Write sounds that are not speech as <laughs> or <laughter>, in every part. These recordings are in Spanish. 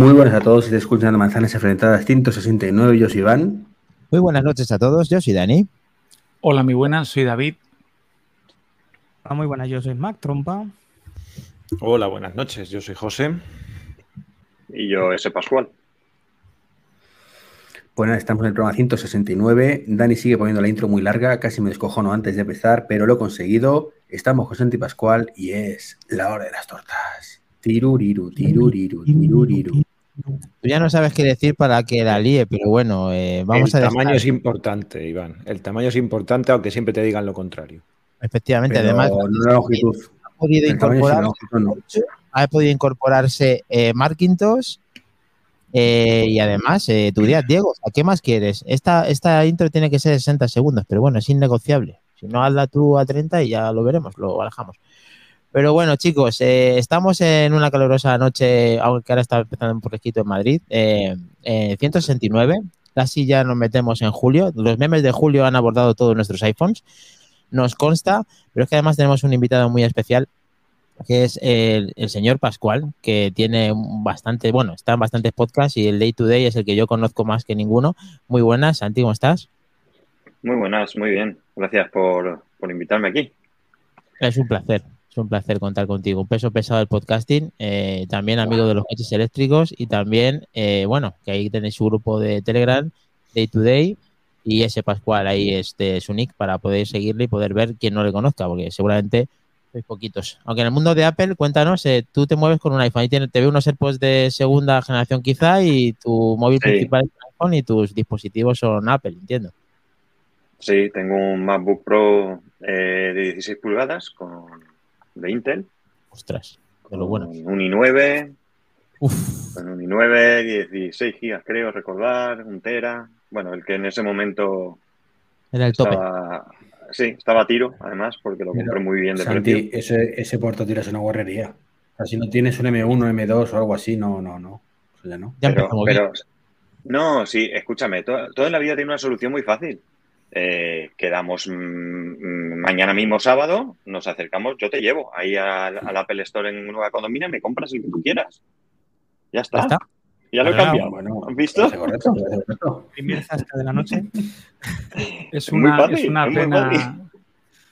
Muy buenas a todos, estáis escuchando Manzanas Enfrentadas 169, yo soy Iván. Muy buenas noches a todos, yo soy Dani. Hola, muy buenas, soy David. Hola, muy buenas, yo soy Mac Trompa. Hola, buenas noches, yo soy José. Y yo, ese Pascual. Bueno, estamos en el programa 169. Dani sigue poniendo la intro muy larga, casi me descojono antes de empezar, pero lo he conseguido. Estamos con Santi Pascual y es la hora de las tortas. Tiruriru, tiruriru, tiruriru. Tú ya no sabes qué decir para que la líe, pero bueno, eh, vamos el a El tamaño es importante, Iván. El tamaño es importante, aunque siempre te digan lo contrario. Efectivamente, Pero además no la longitud. ha podido incorporar, longitud no. ha podido incorporarse eh, Marquintos eh, y además eh, tu día, Diego, ¿a qué más quieres? Esta, esta intro tiene que ser 60 segundos, pero bueno, es innegociable. Si no, hazla tú a 30 y ya lo veremos, lo barajamos. Pero bueno, chicos, eh, estamos en una calurosa noche, aunque ahora está empezando un fresquito en Madrid, eh, eh, 169, casi ya nos metemos en julio. Los memes de julio han abordado todos nuestros iPhones, nos consta, pero es que además tenemos un invitado muy especial, que es el, el señor Pascual, que tiene bastante, bueno, está en bastantes podcasts y el Day to Day es el que yo conozco más que ninguno. Muy buenas, Santi, ¿cómo estás? Muy buenas, muy bien. Gracias por, por invitarme aquí. Es un placer, es un placer contar contigo. Un peso pesado del podcasting, eh, también amigo de los coches eléctricos y también, eh, bueno, que ahí tenéis su grupo de Telegram, Day to Day, y ese Pascual ahí este, su nick para poder seguirle y poder ver quién no le conozca, porque seguramente sois poquitos. Aunque en el mundo de Apple, cuéntanos, eh, tú te mueves con un iPhone, ahí tiene- te veo unos AirPods de segunda generación quizá y tu móvil Sí. principal es un iPhone y tus dispositivos son Apple, entiendo. Sí, tengo un MacBook Pro de 16 pulgadas con, de Intel. Ostras, de lo bueno. Un i9, Uf, con un i9, 16 gigas creo recordar, un tera. Bueno, el que en ese momento era el tope. estaba, sí, estaba a tiro, además, porque lo compré muy bien de precio. Santi, ese, ese portátil es una guarrería. O sea, si no tienes un M1, M2 o algo así, no, no, no. O sea, no. Ya Pero, no, sí, escúchame, to- todo, en la vida tiene una solución muy fácil. Eh, quedamos mm, mm, mañana mismo sábado, nos acercamos, yo te llevo ahí al, al Apple Store en Nueva Condomina y me compras el que tú quieras. Ya está. Ya está. Ya lo he cambiado. Bueno, ¿Has visto? correcto. Primer zasca de la noche. <laughs> Es una, es una es pena.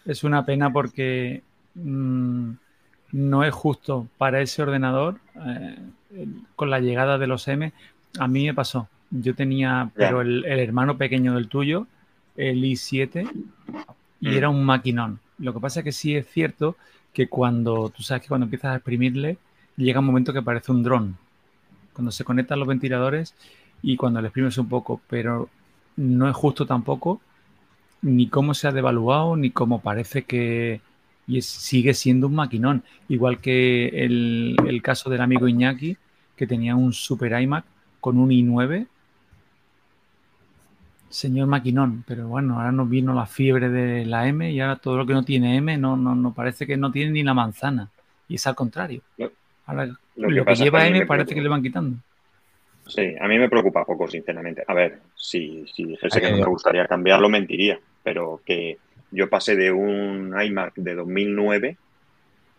Es una pena porque mm, no es justo para ese ordenador eh, con la llegada de los M. A mí me pasó. Yo tenía, pero el, el hermano pequeño del tuyo, el i7, y Mm. era un maquinón. Lo que pasa es que sí es cierto que cuando, tú sabes que cuando empiezas a exprimirle, llega un momento que parece un dron. Cuando se conectan los ventiladores y cuando le exprimes un poco, pero no es justo tampoco ni cómo se ha devaluado, ni cómo parece que y es- sigue siendo un maquinón. Igual que el, el caso del amigo Iñaki, que tenía un super iMac con un i9. Señor maquinón, pero bueno, ahora nos vino la fiebre de la M y ahora todo lo que no tiene M no, no, no parece que no tiene ni la manzana. Y es al contrario. Lo- Ahora lo lo que lleva M parece que le van quitando. Sí, a mí me preocupa poco, sinceramente. A ver, si, si dijese que no me gustaría cambiarlo, mentiría. Pero que yo pasé de un iMac de 2009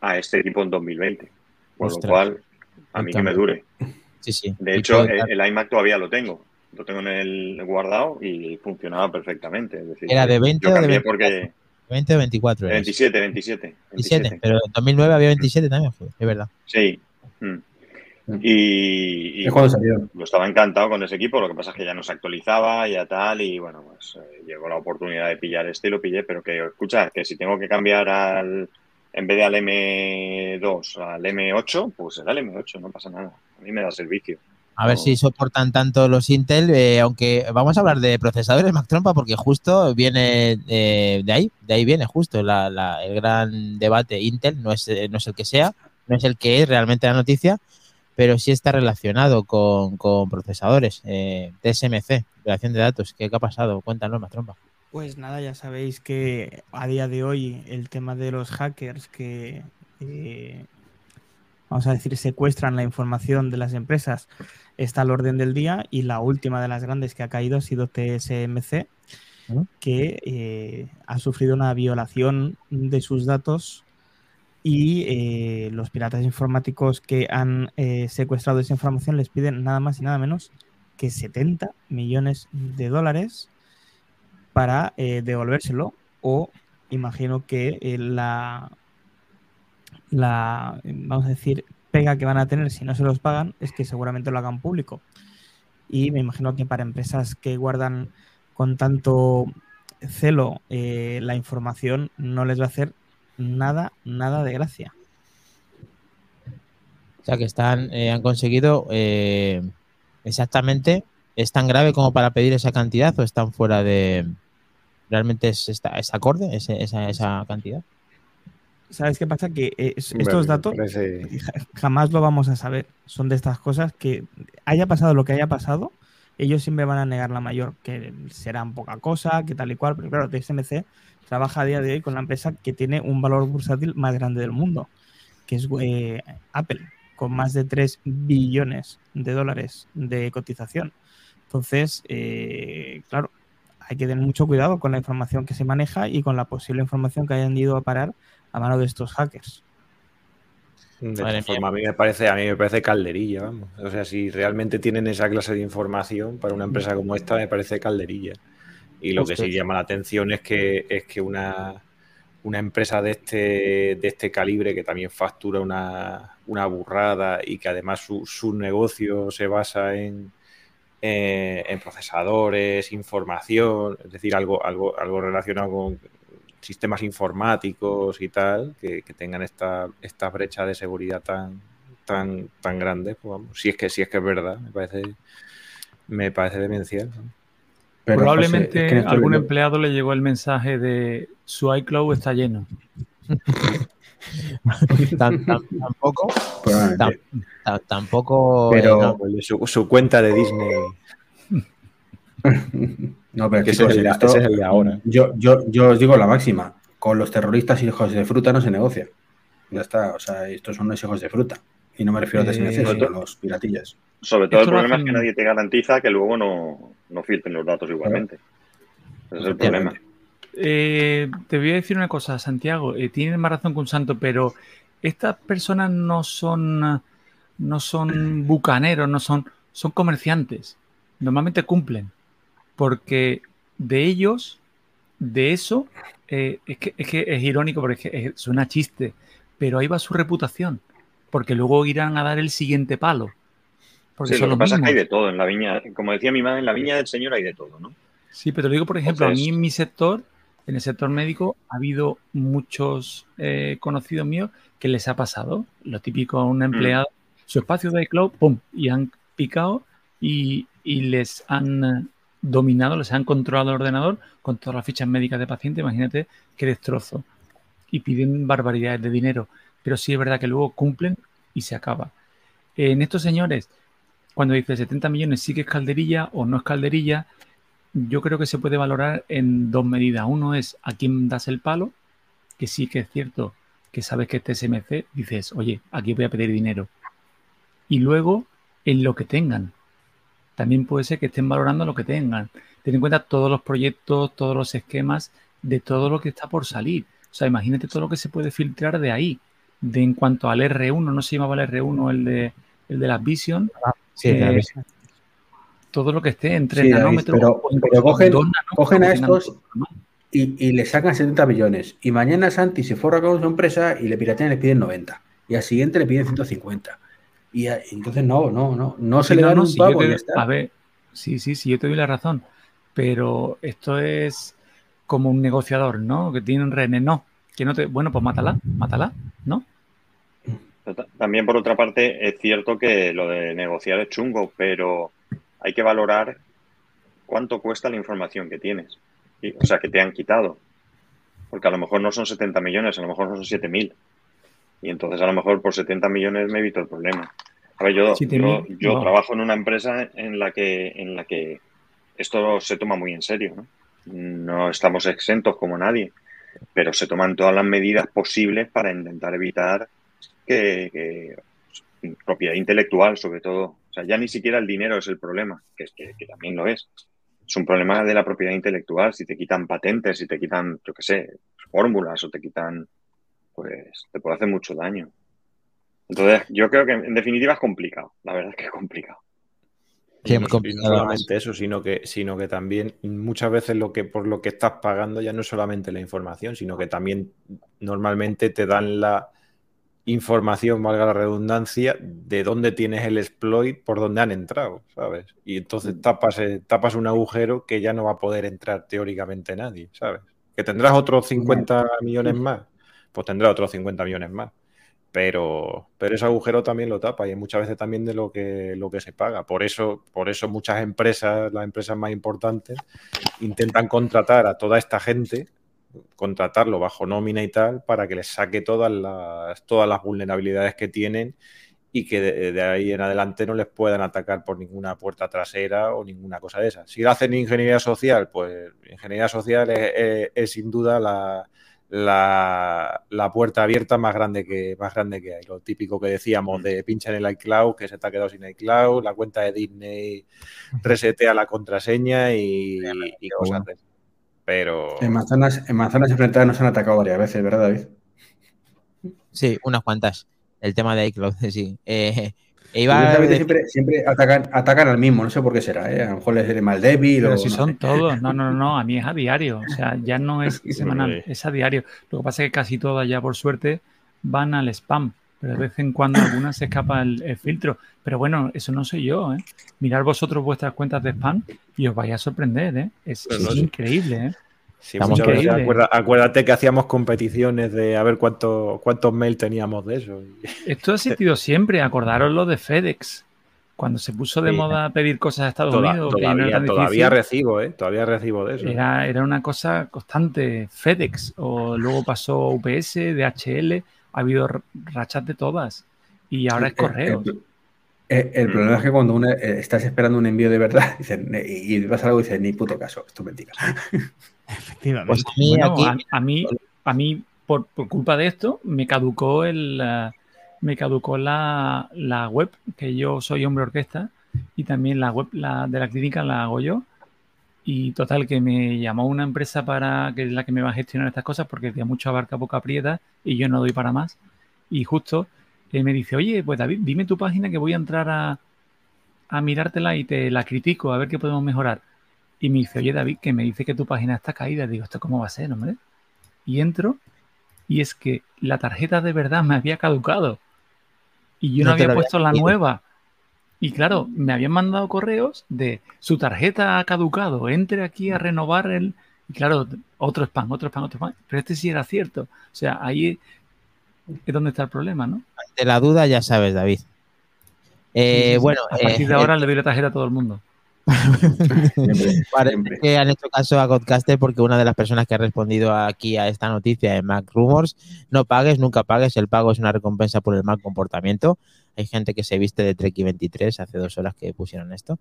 a este tipo en 2020. Por Ostras. lo cual, a mí que me dure. Sí, sí. De Y hecho, el iMac todavía lo tengo. Lo tengo en el guardado y funcionaba perfectamente. Es decir, ¿Era de 20 yo o de cambié 24? porque 20 o 24 eras. 27, 27, 27, 27. pero en 2009 había 27 también, es verdad. Sí. Mm. Y, y cuando salió. lo estaba encantado con ese equipo, lo que pasa es que ya no se actualizaba, ya tal, y bueno, pues eh, llegó la oportunidad de pillar este y lo pillé, pero que, escucha, que si tengo que cambiar al, en vez de al M2 al M8, pues será el M8, no pasa nada. A mí me da servicio. A ver si soportan tanto los Intel, eh, aunque vamos a hablar de procesadores <laughs> Mac Trompa porque justo viene eh, de ahí, de ahí viene justo el gran debate Intel, no es, eh, no es el que sea, no es el que es realmente la noticia, pero sí está relacionado con, con procesadores, TSMC, relación de datos, ¿qué, ha pasado? Cuéntanos, Mac Trompa. Pues nada, ya sabéis que a día de hoy el tema de los hackers que, vamos a decir, secuestran la información de las empresas está al orden del día y la última de las grandes que ha caído ha sido TSMC, que eh, ha sufrido una violación de sus datos y eh, los piratas informáticos que han eh, secuestrado esa información les piden nada más y nada menos que 70 millones de dólares para devolvérselo o imagino que la, la, vamos a decir, pega que van a tener si no se los pagan es que seguramente lo hagan público. Y me imagino que para empresas que guardan con tanto celo la información no les va a hacer nada, nada de gracia. O sea que están, eh, han conseguido eh, exactamente, ¿es tan grave como para pedir esa cantidad o están fuera de... ¿Realmente es, esta, es acorde esa, esa cantidad? ¿Sabes qué pasa? Que eh, estos datos <laughs> jamás lo vamos a saber. Son de estas cosas que haya pasado lo que haya pasado, ellos siempre van a negar la mayor, que serán poca cosa, que tal y cual, pero claro, TSMC trabaja a día de hoy con la empresa que tiene un valor bursátil más grande del mundo, que es eh, Apple, con más de 3 billones de dólares de cotización. Entonces, eh, claro, hay que tener mucho cuidado con la información que se maneja y con la posible información que hayan ido a parar a mano de estos hackers. De esta forma, a mí me parece, a mí me parece calderilla, vamos. O sea, si realmente tienen esa clase de información para una empresa como esta, me parece calderilla. Y lo que sí llama la atención es que, es que una, empresa de este, de este calibre que también factura una, burrada y que además su, negocio se basa en, eh, en procesadores, información, es decir, algo, algo, algo relacionado con sistemas informáticos y tal, que, tengan esta, esta brecha de seguridad tan, tan, tan grande, pues si es que si es que es verdad, me parece, me parece demencial. Probablemente algún empleado le llegó el mensaje de su iCloud está lleno. <laughs> tampoco. tampoco. Pero su, cuenta de Disney. <laughs> no, pero que ese, es el, de ahora. Yo, yo, yo os digo la máxima. Con los terroristas y hijos de fruta no se negocia. Ya está. O sea, estos son los hijos de fruta. Y no me refiero a sino a los piratillas. Sobre todo el problema es que nadie te garantiza que luego no, no filtren los datos igualmente. Ese es el problema. Eh, te voy a decir una cosa, Santiago. Eh, tienes más razón que un santo, pero estas personas no son, no son bucaneros, no son, son comerciantes. Normalmente cumplen. Porque de ellos, de eso, eh, es, que, es, que, es irónico porque suena chiste, pero ahí va su reputación porque luego irán a dar el siguiente palo. Porque sí, lo que pasa es que hay de todo en la viña, como decía mi madre, en la viña del Señor hay de todo, ¿no? Sí, pero te digo, por ejemplo, a mí en mi sector, en el sector médico, ha habido muchos eh, conocidos míos que les ha pasado. Lo típico a un mm. empleado, su espacio de iCloud, ¡pum! Y han picado y, y, les han dominado, les han controlado el ordenador con todas las fichas médicas de paciente. Imagínate qué destrozo. Y piden barbaridades de dinero pero sí es verdad que luego cumplen y se acaba. En estos señores, cuando dice 70 millones, sí que es calderilla o no es calderilla, yo creo que se puede valorar en dos medidas. Uno es a quién das el palo, que sí que es cierto que sabes que este SMC, dices, oye, aquí voy a pedir dinero. Y luego en lo que tengan. También puede ser que estén valorando lo que tengan. Ten en cuenta todos los proyectos, todos los esquemas de todo lo que está por salir. O sea, imagínate todo lo que se puede filtrar de ahí de en cuanto al R1, no se llamaba el R1 el de, el de las Vision. Ah, eh, todo lo que esté entre nanómetros. Pero, cogen, a estos y, y, le sacan 70 millones. Y mañana Santi se forra con su empresa y le piratean y le piden 90. Y al siguiente le piden 150. Y, entonces no, no, no, no se le dan un pago. a ver, sí, sí, sí, yo te doy la razón. Pero esto es como un negociador, ¿no? Que tiene un rene, no que no te. Bueno, pues mátala, mátala, ¿no? También, por otra parte, es cierto que lo de negociar es chungo, pero hay que valorar cuánto cuesta la información que tienes. o sea, que te han quitado. Porque a lo mejor no son 70 millones, a lo mejor son 7.000. Y entonces a lo mejor por 70 millones me evito el problema. A ver, yo, yo, trabajo en una empresa en la que, en la que esto se toma muy en serio. ¿no? no estamos exentos como nadie pero se toman todas las medidas posibles para intentar evitar que, propiedad intelectual, sobre todo, o sea, ya ni siquiera el dinero es el problema, que, es que, también lo es. Es un problema de la propiedad intelectual, si te quitan patentes, si te quitan, yo qué sé, fórmulas o te quitan pues te puede hacer mucho daño. Entonces, yo creo que en definitiva es complicado. La verdad es que es complicado. Sí, no, solamente eso, sino que, sino que también muchas veces lo que por lo que estás pagando ya no es solamente la información, sino que también normalmente te dan la información, valga la redundancia, de dónde tienes el exploit, por dónde han entrado, ¿sabes? Y entonces mm. tapas, eh, tapas un agujero que ya no va a poder entrar teóricamente nadie, ¿sabes? Que tendrás otros 50 millones más, pues tendrás otros 50 millones más. Pero, pero ese agujero también lo tapa y muchas veces también de lo que, lo que se paga. Por eso, por eso muchas empresas, las empresas más importantes, intentan contratar a toda esta gente contratarlo bajo nómina y tal para que les saque todas las, todas las vulnerabilidades que tienen y que de, ahí en adelante no les puedan atacar por ninguna puerta trasera o ninguna cosa de esas. Si lo hacen ingeniería social, pues ingeniería social es, sin duda la, la, puerta abierta más grande que más grande que hay. Lo típico que decíamos de pincha en el iCloud, que se te ha quedado sin iCloud, la cuenta de Disney <laughs> resetea la contraseña y, y cosas de pero... En manzanas, en manzanas enfrentadas nos han atacado varias veces, ¿verdad, David? Sí, unas cuantas. El tema de iCloud, <laughs> sí. Eh, siempre, siempre atacan, atacan, al mismo, no sé por qué será, ¿eh? a lo mejor les seré mal débil. Pero si son todos, no, no, no, <laughs> a mí es a diario, o sea, ya no es semanal, es a diario. Lo que pasa es que casi todas ya por suerte van al spam, pero de vez en cuando algunas se escapa el, filtro. Pero bueno, eso no soy yo, ¿eh? Mirar vosotros vuestras cuentas de spam y os vais a sorprender, ¿eh? Es, increíble, ¿eh? Sí, acuérdate, que hacíamos competiciones de a ver cuánto, cuántos mails teníamos de eso. <laughs> Esto ha existido siempre, acordaros lo de FedEx. Cuando se puso de moda pedir cosas a Estados Unidos. Todavía, recibo, ¿eh? Todavía recibo de eso. Era, era una cosa constante. FedEx, o luego pasó UPS, DHL ha habido rachas de todas y ahora es correo. El, mm. problema es que cuando uno, eh, estás esperando un envío de verdad <laughs> y vas a algo y dices, ni puto caso, esto mentira. <laughs> Efectivamente. Pues a, mí, a, mí, por, culpa de esto, me caducó el me caducó la, web, que yo soy hombre orquesta, y también la web la, de la clínica la hago yo. Y total, que me llamó una empresa para que es la que me va a gestionar estas cosas porque decía mucho abarca poca aprieta y yo no doy para más. Y justo eh, me dice, oye, pues David, dime tu página que voy a entrar a, a mirártela y te la critico a ver qué podemos mejorar. Y me dice, oye David, que me dice que tu página está caída. Digo, ¿esto cómo va a ser, hombre? Y entro y es que la tarjeta de verdad me había caducado. Y yo no, había puesto la nueva. Y claro, me habían mandado correos de su tarjeta ha caducado, entre aquí a renovar el... Y claro, otro spam, otro spam, otro spam. Pero este sí era cierto. O sea, ahí es donde está el problema, ¿no? De la duda ya sabes, David. Eh, bueno, a partir de eh, ahora le doy la tarjeta a todo el mundo. <laughs> Parece <laughs> que han hecho caso a Godcaster porque una de las personas que ha respondido aquí a esta noticia en Mac Rumors, no pagues, nunca pagues, el pago es una recompensa por el mal comportamiento. Hay gente que se viste de Trek 23 hace dos horas que pusieron esto.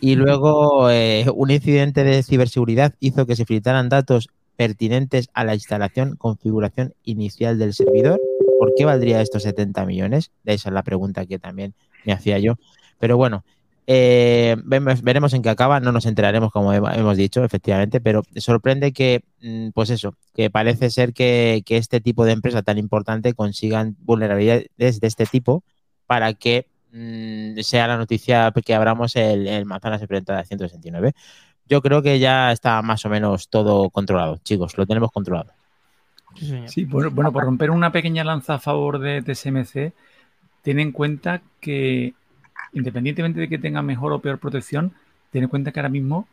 Y luego eh, un incidente de ciberseguridad hizo que se filtraran datos pertinentes a la instalación, configuración inicial del servidor. ¿Por qué valdría estos 70 millones? Esa es la pregunta que también me hacía yo. Pero bueno, eh, veremos en qué acaba, no nos enteraremos como hemos dicho, efectivamente, pero sorprende que, mm, pues eso, que parece ser que, este tipo de empresa tan importante consigan vulnerabilidades de este tipo para que mm, sea la noticia que abramos el, el manzanas enfrentada 169. Yo creo que ya está más o menos todo controlado, chicos, lo tenemos controlado. Sí, bueno, bueno, por romper una pequeña lanza a favor de TSMC, ten en cuenta que independientemente de que tenga mejor o peor protección, ten en cuenta que ahora mismo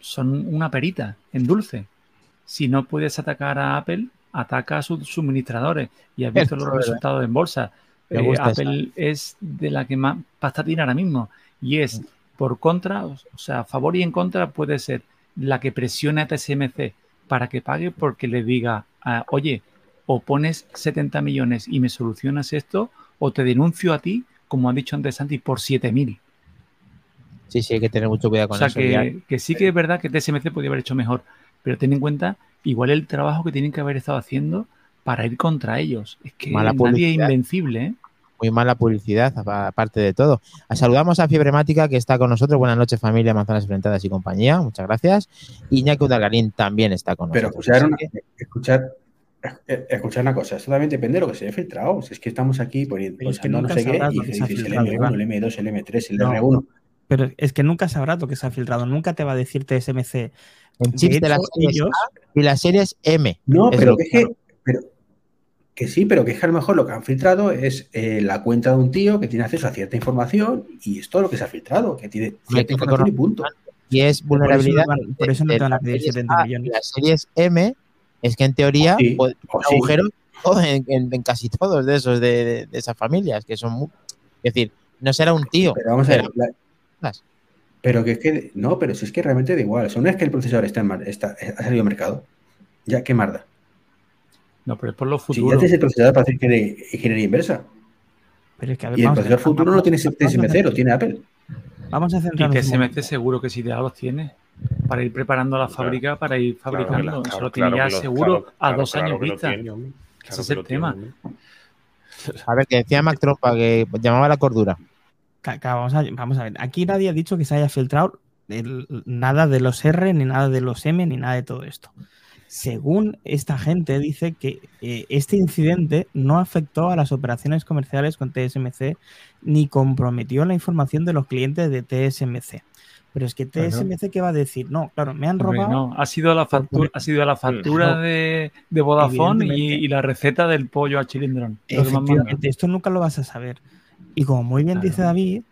son una perita en dulce. Si no puedes atacar a Apple, ataca a sus suministradores. Y has visto los resultados en bolsa. Eh, Apple es de la que más pasta tiene ahora mismo. Y es por contra, o sea, a favor y en contra puede ser la que presiona a TSMC para que pague porque le diga, ah, oye, o pones 70 millones y me solucionas esto, o te denuncio a ti como ha dicho antes Santi, por 7.000. Sí, sí, hay que tener mucho cuidado con eso. O sea, que, sí que es verdad que TSMC podría haber hecho mejor, pero ten en cuenta igual el trabajo que tienen que haber estado haciendo para ir contra ellos. Es que nadie es invencible, ¿eh? Muy mala publicidad, aparte de todo. Saludamos a Fiebremática, que está con nosotros. Buenas noches, familia Manzanas Enfrentadas y compañía. Muchas gracias. Iñaki Udalgarín también está con pero nosotros. Pero escuchar, escuchar una cosa, eso también depende de lo que se haya filtrado. Si es que estamos aquí poniendo, es que no nunca sé qué, y dices el filtrado, M1, Iván. el M2, el M3, el No. R1. Pero es que nunca sabrás lo que se ha filtrado, nunca te va a decir TSMC. En De chips de las series ellos, A y las series M. No, Es pero que es que, pero, que sí, pero que es que a lo mejor lo que han filtrado es eh, la cuenta de un tío que tiene acceso a cierta información y es todo lo que se ha filtrado, que tiene cierta información y punto. Y es por eso vulnerabilidad. no por eso no te van a las pedir series 70 A y millones. Las series M es que en teoría Sí, puede- o un sí. agujero todo <laughs> en, en- en casi todos de esos de, de- de esas familias que son muy, es decir no será un tío Pero vamos a ver. pero- la- Más. pero que es que, no, pero si es que realmente da igual. O sea, una vez que el procesador está, en mar- está ha salido al mercado, ya qué marda. No, pero es por lo Si futuro. ya tienes el procesador para hacer ingeniería, ingeniería inversa. Pero es que, a ver, Y el procesador futuro no tiene TSMC, lo tiene Apple. Vamos a Y centrarnos un TSMC seguro que sí ya los tiene. Para ir preparando la Claro. fábrica, para ir Claro fabricando. la- Eso claro- lo tiene claro ya seguro claro- a claro- dos claro años vista. Claro Ese es el tiene, tema. a ver que decía Mac Trompa que llamaba la cordura Vamos a, vamos a ver, aquí nadie ha dicho que se haya filtrado el- nada de los R, ni nada de los M, ni nada de todo esto. Según esta gente, dice que eh, este incidente no afectó a las operaciones comerciales con TSMC ni comprometió la información de los clientes de TSMC. Pero es que Claro. TSMC, ¿qué va a decir? No, claro, me han robado. no, ha sido la factura, ha sido la factura No. de, de Vodafone y, la receta del pollo a chilindrón. Efectivamente, esto nunca lo vas a saber. Y como muy bien Claro. dice David,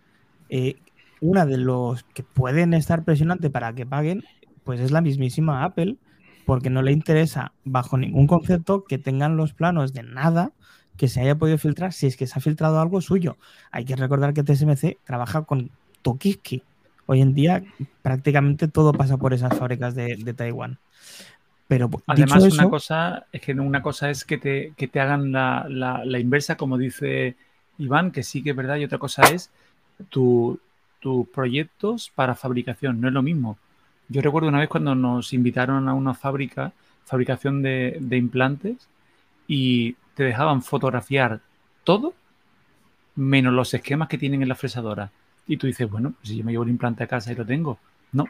eh, una de los que pueden estar presionantes para que paguen, pues es la mismísima Apple, porque no le interesa bajo ningún concepto que tengan los planos de nada que se haya podido filtrar si es que se ha filtrado algo suyo. Hay que recordar que TSMC trabaja con Tokiski. Hoy en día prácticamente todo pasa por esas fábricas de, de Taiwán. Pero Además, dicho una cosa es que una cosa es que te, que te hagan la, la- la inversa, como dice Iván, que sí que es verdad, y otra cosa es tu- tus proyectos para fabricación, no es lo mismo. Yo recuerdo una vez cuando nos invitaron a una fábrica, fabricación de, de implantes, y te dejaban fotografiar todo, menos los esquemas que tienen en la fresadora. Y tú dices, bueno, pues si yo me llevo el implante a casa y lo tengo. No.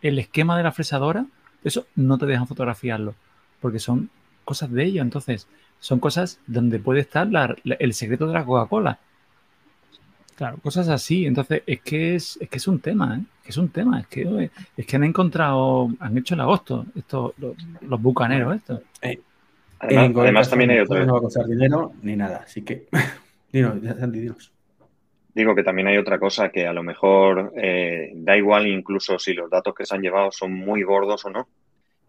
El esquema de la fresadora, eso no te dejan fotografiarlo, porque son cosas de ellos. Entonces, son cosas donde puede estar el secreto de la Coca-Cola. claro, Cosas así. Entonces, es que es, es que es un tema, ¿eh? Es un tema. Es que, es que han encontrado, han hecho el agosto, estos, los, bucaneros estos. Además, En además Coca-Cola también hay no otra. va a costar dinero ni nada, así que. <laughs> dinos, Santi, dinos. Digo que también hay otra cosa que a lo mejor eh, da igual incluso si los datos que se han llevado son muy gordos o no.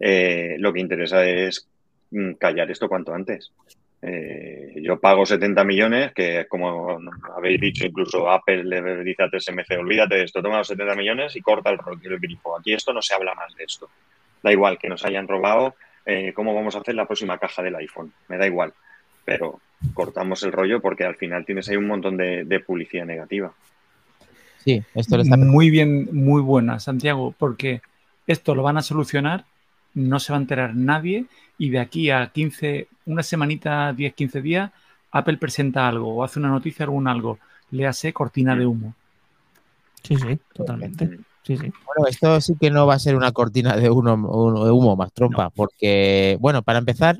Eh, lo que interesa es mm, callar esto cuanto antes. Eh, yo pago 70 millones, que como habéis dicho, incluso Apple le dice a TSMC, olvídate de esto, toma los 70 millones y corta el, el grifo. Aquí esto no se habla más de esto. Da igual que nos hayan robado, eh, cómo vamos a hacer la próxima caja del iPhone. Me da igual. Pero cortamos el rollo porque al final tienes ahí un montón de, de publicidad negativa. sí esto le está Muy bien, muy buena, Santiago, porque esto lo van a solucionar, no se va a enterar nadie y de aquí a 15, una semanita, 10, 15 días, Apple presenta algo o hace una noticia, algún algo. Le hace cortina de humo. sí, sí, totalmente. Sí, sí. Bueno, esto sí que no va a ser una cortina de humo, un- de humo más trompa, porque, bueno, para empezar,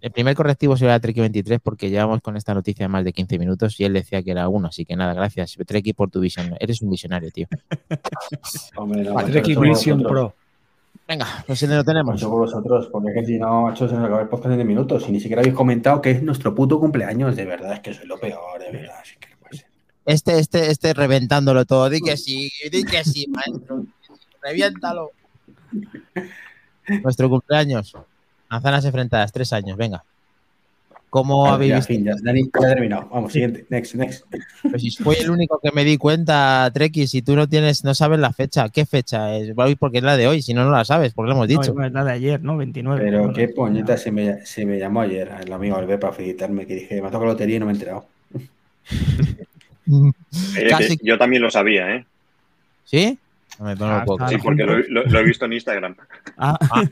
el primer correctivo será Treki 23 porque llevamos con esta noticia más de 15 minutos y él decía que era uno, así que nada, gracias Treki por tu visión. Eres un visionario, tío. <laughs> Hombre, no, Vale, macho, Trek no somos Vision. Pro. Venga, pues no lo tenemos. Mucho por vosotros, porque es que si no, macho, se nos acaba el podcast en 10 minutos y ni siquiera habéis comentado que es nuestro puto cumpleaños. De verdad, es que soy lo peor, de verdad. así que. Este, este, este reventándolo todo. Di que sí, di que sí, maestro. Reviéntalo. <laughs> Nuestro cumpleaños. Manzanas enfrentadas, tres años, venga. ¿Cómo habéis ya, visto? fin, ya, Dani, ya terminado. Vamos, siguiente. Next, next. Pues si fui el <laughs> único que me di cuenta, Treki, si tú no tienes, no sabes la fecha, ¿qué fecha es? Porque es la de hoy, si no, no la sabes, porque lo hemos dicho. No, es la de ayer, ¿no? 29. Pero Bueno, qué puñeta se me, se me llamó ayer el amigo Albert para felicitarme, que dije, me ha tocado la lotería y no me he enterado. <laughs> Casi- que yo también lo sabía, ¿eh? ¿Sí? No me pongo Ah, poco. Sí, porque lo, lo- lo he visto en Instagram. Ah, Ah,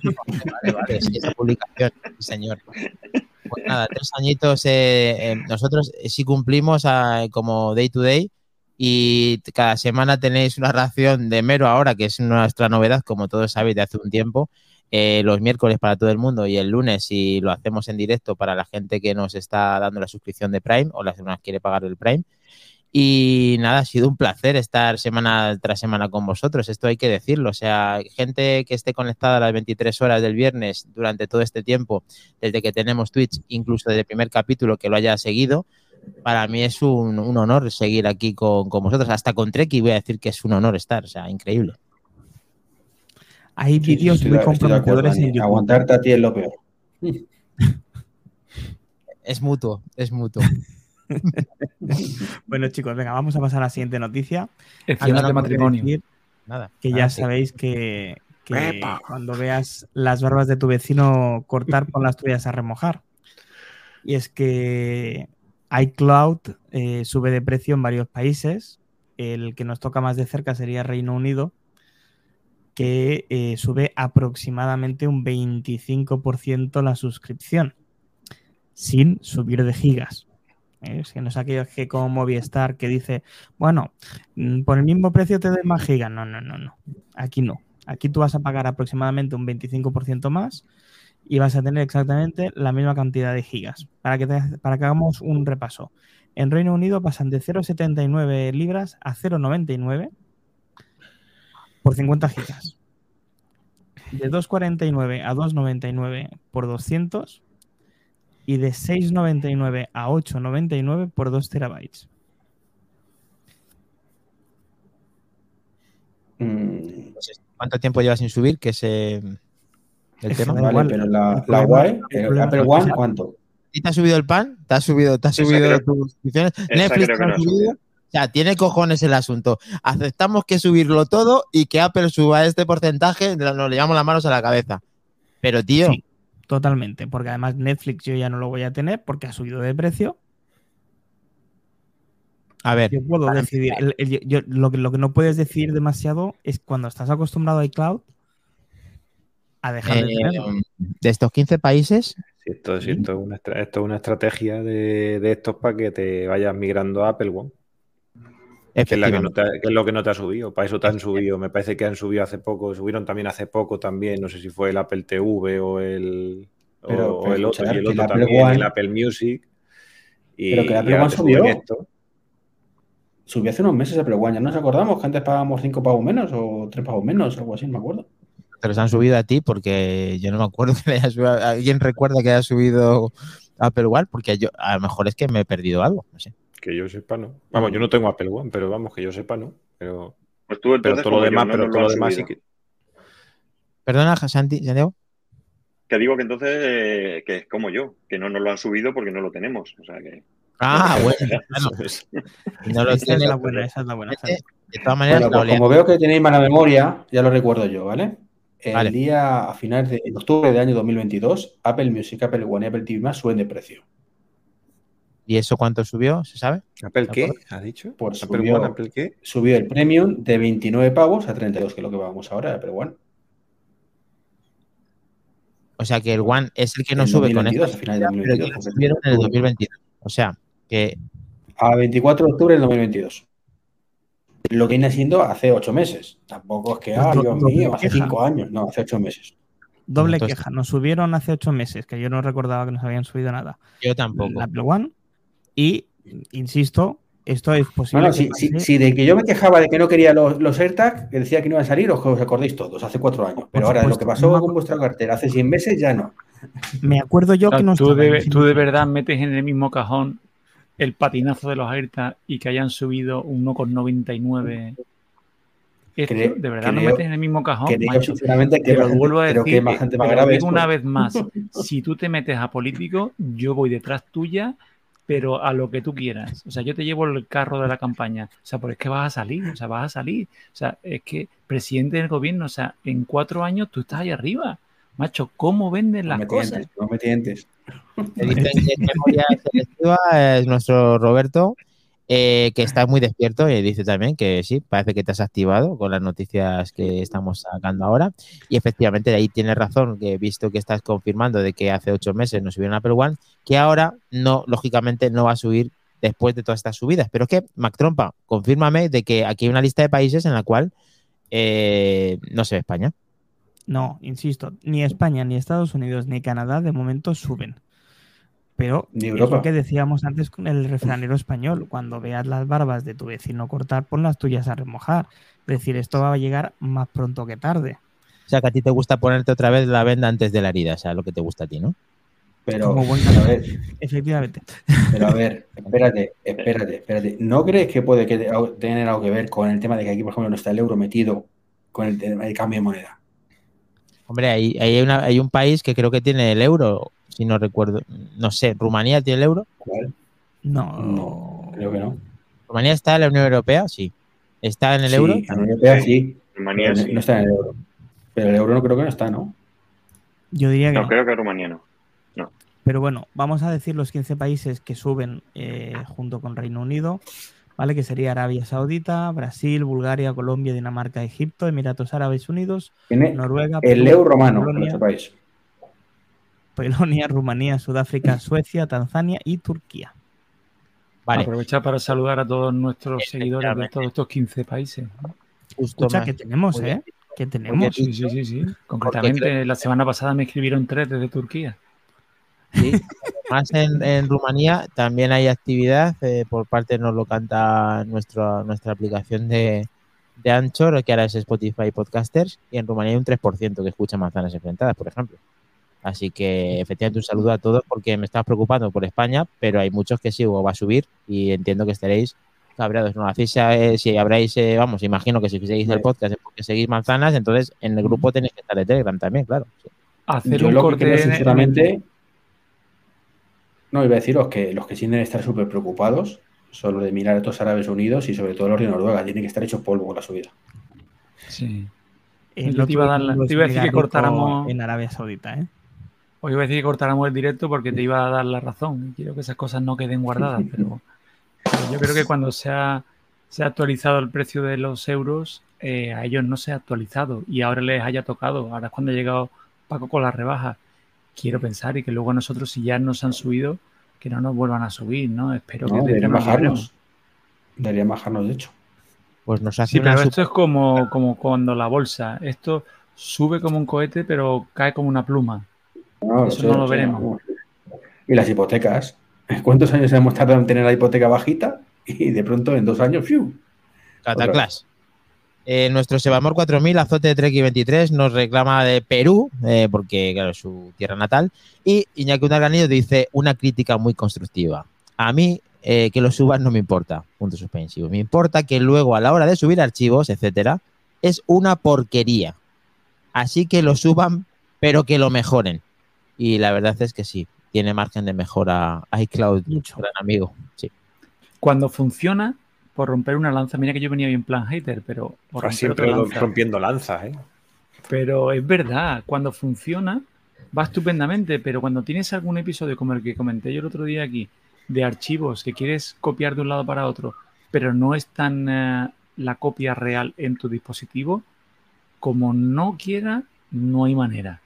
vale, vale, sí, esa publicación, señor. Pues nada, tres añitos. eh, eh, nosotros sí cumplimos ah, como day to day y cada semana tenéis una ración de mero ahora, que es nuestra novedad, como todos sabéis, de hace un tiempo. eh, los miércoles para todo el mundo y el lunes si lo hacemos en directo para la gente que nos está dando la suscripción de Prime o las que nos quiere pagar el Prime. Y nada, ha sido un placer estar semana tras semana con vosotros, esto hay que decirlo. O sea, gente que esté conectada a las 23 horas del viernes durante todo este tiempo, desde que tenemos Twitch, incluso desde el primer capítulo que lo haya seguido, para mí es un, honor seguir aquí con, vosotros. Hasta con Treki voy a decir que es un honor estar, o sea, increíble. Hay vídeos muy comprometedores en YouTube. Aguantarte a ti es lo peor. <laughs> Es mutuo, es mutuo. <laughs> <laughs> bueno, chicos, venga, vamos a pasar a la siguiente noticia. de matrimonio. Nada. Que ya sabéis que, cuando veas las barbas de tu vecino cortar, pon las tuyas a remojar. Y es que iCloud eh, sube de precio en varios países. El que nos toca más de cerca sería Reino Unido, que eh, sube aproximadamente un 25% la suscripción, sin subir de gigas. ¿Eh? Que no es aquello que como Movistar que dice, bueno, mm, por el mismo precio te doy más gigas. No, no, no, no. Aquí no. Aquí tú vas a pagar aproximadamente un 25% más y vas a tener exactamente la misma cantidad de gigas. Para que, para que hagamos un repaso. En Reino Unido pasan de 0,79 libras a 0,99 por 50 gigas. De 2,49 a 2,99 por 200 y de 6,99 a 8,99 por 2 terabytes. Mm. ¿Cuánto tiempo lleva sin subir? Que se el tema. Vale, pero la, la One, el Apple One, ¿cuánto? ¿Y te ha subido el pan? ¿Te ha subido, te ha subido tus suscripciones? Netflix te ha subido. O sea, tiene cojones el asunto. Aceptamos que subirlo todo y que Apple suba este porcentaje, nos le llevamos las manos a la cabeza. Pero, tío, sí. Totalmente, porque además Netflix yo ya no lo voy a tener porque ha subido de precio. A ver, yo puedo decidir. lo, que, lo que no puedes decir demasiado es cuando estás acostumbrado a iCloud a dejar de eh, De estos 15 países. esto, es una, esto es una estrategia de, de, estos para que te vayas migrando a Apple One. Que es, lo que no te ha subido. Para eso te han subido. Me parece que han subido hace poco. Subieron también hace poco también. No sé si fue el Apple TV o el, o, el otro. Y el otro también, el Apple Music. Y, pero que el Apple One subió. Subió hace unos meses Apple One. Ya nos acordamos que antes pagábamos 5 pagos menos o 3 pagos menos, algo así, no me acuerdo. Te los han subido a ti porque yo no me acuerdo <laughs> que haya subido. ¿Alguien recuerda que haya subido Apple One? Porque yo a lo mejor es que me he perdido algo. No sé. Que yo sepa, no. Vamos, yo no tengo Apple One, pero vamos, que yo sepa, no. Pero, pues tú, pero todo lo demás, pero todo lo demás sí que. Perdona, Santi, Santiago. Que digo que entonces, eh, que es como yo, que no nos lo han subido porque no lo tenemos. O sea que. Ah, <laughs> bueno. <laughs> no lo esa, es la buena, esa es la buena. De todas maneras, pues como veo que tenéis mala memoria, ya lo recuerdo yo, ¿vale? El día a finales de octubre de año 2022, Apple Music, Apple One y Apple TV más suben de precio. ¿Y eso cuánto subió? ¿Se sabe? ¿Apple qué? ¿Ha dicho? Pues subió, Apple qué? subió el premium de 29 pavos a 32, que es lo que vamos ahora, Apple One. O sea que el One es el que no sube con esto. pero que subieron en el 2022. O sea que. A 24 de octubre del 2022. Lo que viene siendo hace 8 meses. Tampoco es que, ah, Dios mío, hace 5 años. No, hace 8 meses. Doble queja. Nos subieron hace 8 meses, que yo no recordaba que nos habían subido nada. Yo tampoco. El Apple One y, insisto, esto es posible. si, de que yo me quejaba de que no quería los, los AirTags, que decía que no iban a salir, os, os acordéis todos, hace cuatro años. Pero ahora, lo que pasó con vuestra cartera hace 100 meses, ya no. Me acuerdo yo que no tú de, tú de verdad metes en el mismo cajón el patinazo de los AirTags y que hayan subido un 1,99. Esto, de verdad no metes en el mismo cajón. sinceramente que lo vuelvo a decir. Que más gente más grave una vez más, <laughs> si tú te metes a político, yo voy detrás tuya pero a lo que tú quieras. O sea, yo te llevo el carro de la campaña. O sea, porque es que vas a salir, o sea, vas a salir. O sea, es que presidente del gobierno, o sea, en cuatro años tú estás ahí arriba. Macho, ¿cómo venden las cosas? no me tientes. memoria selectiva es nuestro Roberto eh, que está muy <laughs> despierto y dice también que sí, parece que te has activado con las noticias que estamos sacando ahora. Y efectivamente, ahí tienes razón, que he visto que estás confirmando de que hace ocho meses no subieron Apple One, que ahora no, lógicamente, no va a subir después de todas estas subidas. Pero es que, Mac Trompa, confírmame de que aquí hay una lista de países en la cual eh, no se ve España. No, insisto, ni España, ni Estados Unidos, ni Canadá de momento suben. Pero Ni es lo que decíamos antes con el refranero español, cuando veas las barbas de tu vecino cortar, pon las tuyas a remojar. Es decir, esto va a llegar más pronto que tarde. O sea, que a ti te gusta ponerte otra vez la venda antes de la herida, o sea, lo que te gusta a ti, ¿no? Pero, Como buen a ver, <laughs> Efectivamente. pero a ver, espérate, espérate, espérate. ¿No crees que puede que te- tener algo que ver con el tema de que aquí, por ejemplo, no está el euro metido con el, tema del cambio de moneda? Hombre, hay, hay, una- hay un país que creo que tiene el euro, si no recuerdo, no sé, ¿Rumanía tiene el euro? ¿Cuál? No. No, creo que no. ¿Rumanía está en la Unión Europea? Sí. ¿Está en el Sí, euro? en la Unión Europea Sí. Rumanía pero sí. no está en el euro. Pero el euro no creo que no está, ¿no? Yo diría que No, no. creo que Rumanía no. Pero bueno, vamos a decir los 15 países que suben eh, junto con Reino Unido, ¿vale? Que sería Arabia Saudita, Brasil, Bulgaria, Colombia, Dinamarca, Egipto, Emiratos Árabes Unidos, Tiene Noruega, el Perú, euro romano en nuestro país. Polonia, Rumanía, Sudáfrica, <laughs> Suecia, Tanzania y Turquía. Vale, Aprovechar para saludar a todos nuestros seguidores de todos estos 15 países. justo Escucha, que tenemos, ¿eh? Que tenemos. Sí, sí, sí, sí. Concretamente, la semana pasada me escribieron tres desde Turquía. Sí. Más en, en Rumanía también hay actividad, eh, por parte nos lo canta nuestra, nuestra aplicación de, de Anchor, que ahora es Spotify Podcasters, y en Rumanía hay un 3% que escucha manzanas enfrentadas, por ejemplo. Así que efectivamente un saludo a todos porque me estaba preocupando por España, pero hay muchos que sí o va a subir y entiendo que estaréis cabreados. No, hacéis, eh, si habréis, eh, vamos, imagino que si seguís el podcast es porque seguís manzanas, entonces en el grupo tenéis que estar de Telegram también, claro. sí. Hacer Yo un lo que corte creo, en- sinceramente, no iba a deciros que los que sí deben estar súper preocupados son los de mirar a estos Árabes Unidos y sobre todo los de Noruega. Tienen que estar hechos polvo con la subida. Sí. Eh, te iba a dar la- te iba a decir que cortáramos- En Arabia Saudita, ¿eh? Hoy iba a decir que cortáramos el directo porque te iba a dar la razón. Quiero que esas cosas no queden guardadas, <laughs> pero, pero yo creo que cuando se ha, se ha actualizado el precio de los euros, eh, a ellos no se ha actualizado y ahora les haya tocado. Ahora es cuando ha llegado Paco con la rebaja. Quiero pensar y que luego a nosotros, si ya nos han subido, que no nos vuelvan a subir, ¿no? Espero No, que deberían bajarnos. Deberían bajarnos, de hecho. Pues nos hace Sí, pero esto es como, como cuando la bolsa. Esto sube como un cohete, pero cae como una pluma. No, Eso no lo veremos. Y las hipotecas. ¿Cuántos años hemos tardado en tener la hipoteca bajita? Y de pronto en dos años, ¡fiu! Cataclash. Eh, nuestro Sebamor 4000, Azote de Trek 23, nos reclama de Perú, eh, porque, claro, es su tierra natal. Y Iñaki Unarganillo dice una crítica muy constructiva. A mí, eh, que lo suban no me importa, punto suspensivo. Me importa que luego, a la hora de subir archivos, etcétera, es una porquería. Así que lo suban, pero que lo mejoren. Y la verdad es que sí, tiene margen de mejora iCloud, Mucho. gran amigo. Sí. Cuando funciona, por romper una lanza, mira que yo venía bien plan hater, pero por siempre lo- lanza. rompiendo lanzas, ¿eh? Pero es verdad, cuando funciona va estupendamente, pero cuando tienes algún episodio como el que comenté yo el otro día aquí, de archivos que quieres copiar de un lado para otro, pero no es tan eh, la copia real en tu dispositivo, como no quiera, no hay manera.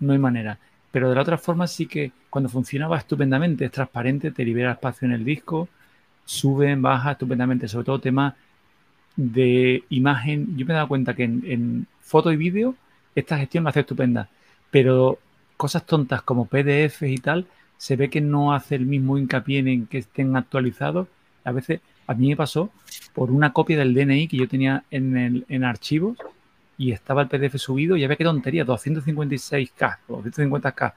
No hay manera. Pero de la otra forma sí que cuando funciona va estupendamente, es transparente, te libera espacio en el disco, sube, baja estupendamente, sobre todo tema de imagen. Yo me he dado cuenta que en, en foto y vídeo esta gestión la hace estupenda, pero cosas tontas como PDF y tal, se ve que no hace el mismo hincapié en que estén actualizados. A veces, a mí me pasó por una copia del DNI que yo tenía en, el, en archivos y estaba el PDF subido y ya ve qué tontería, 256K, 250K.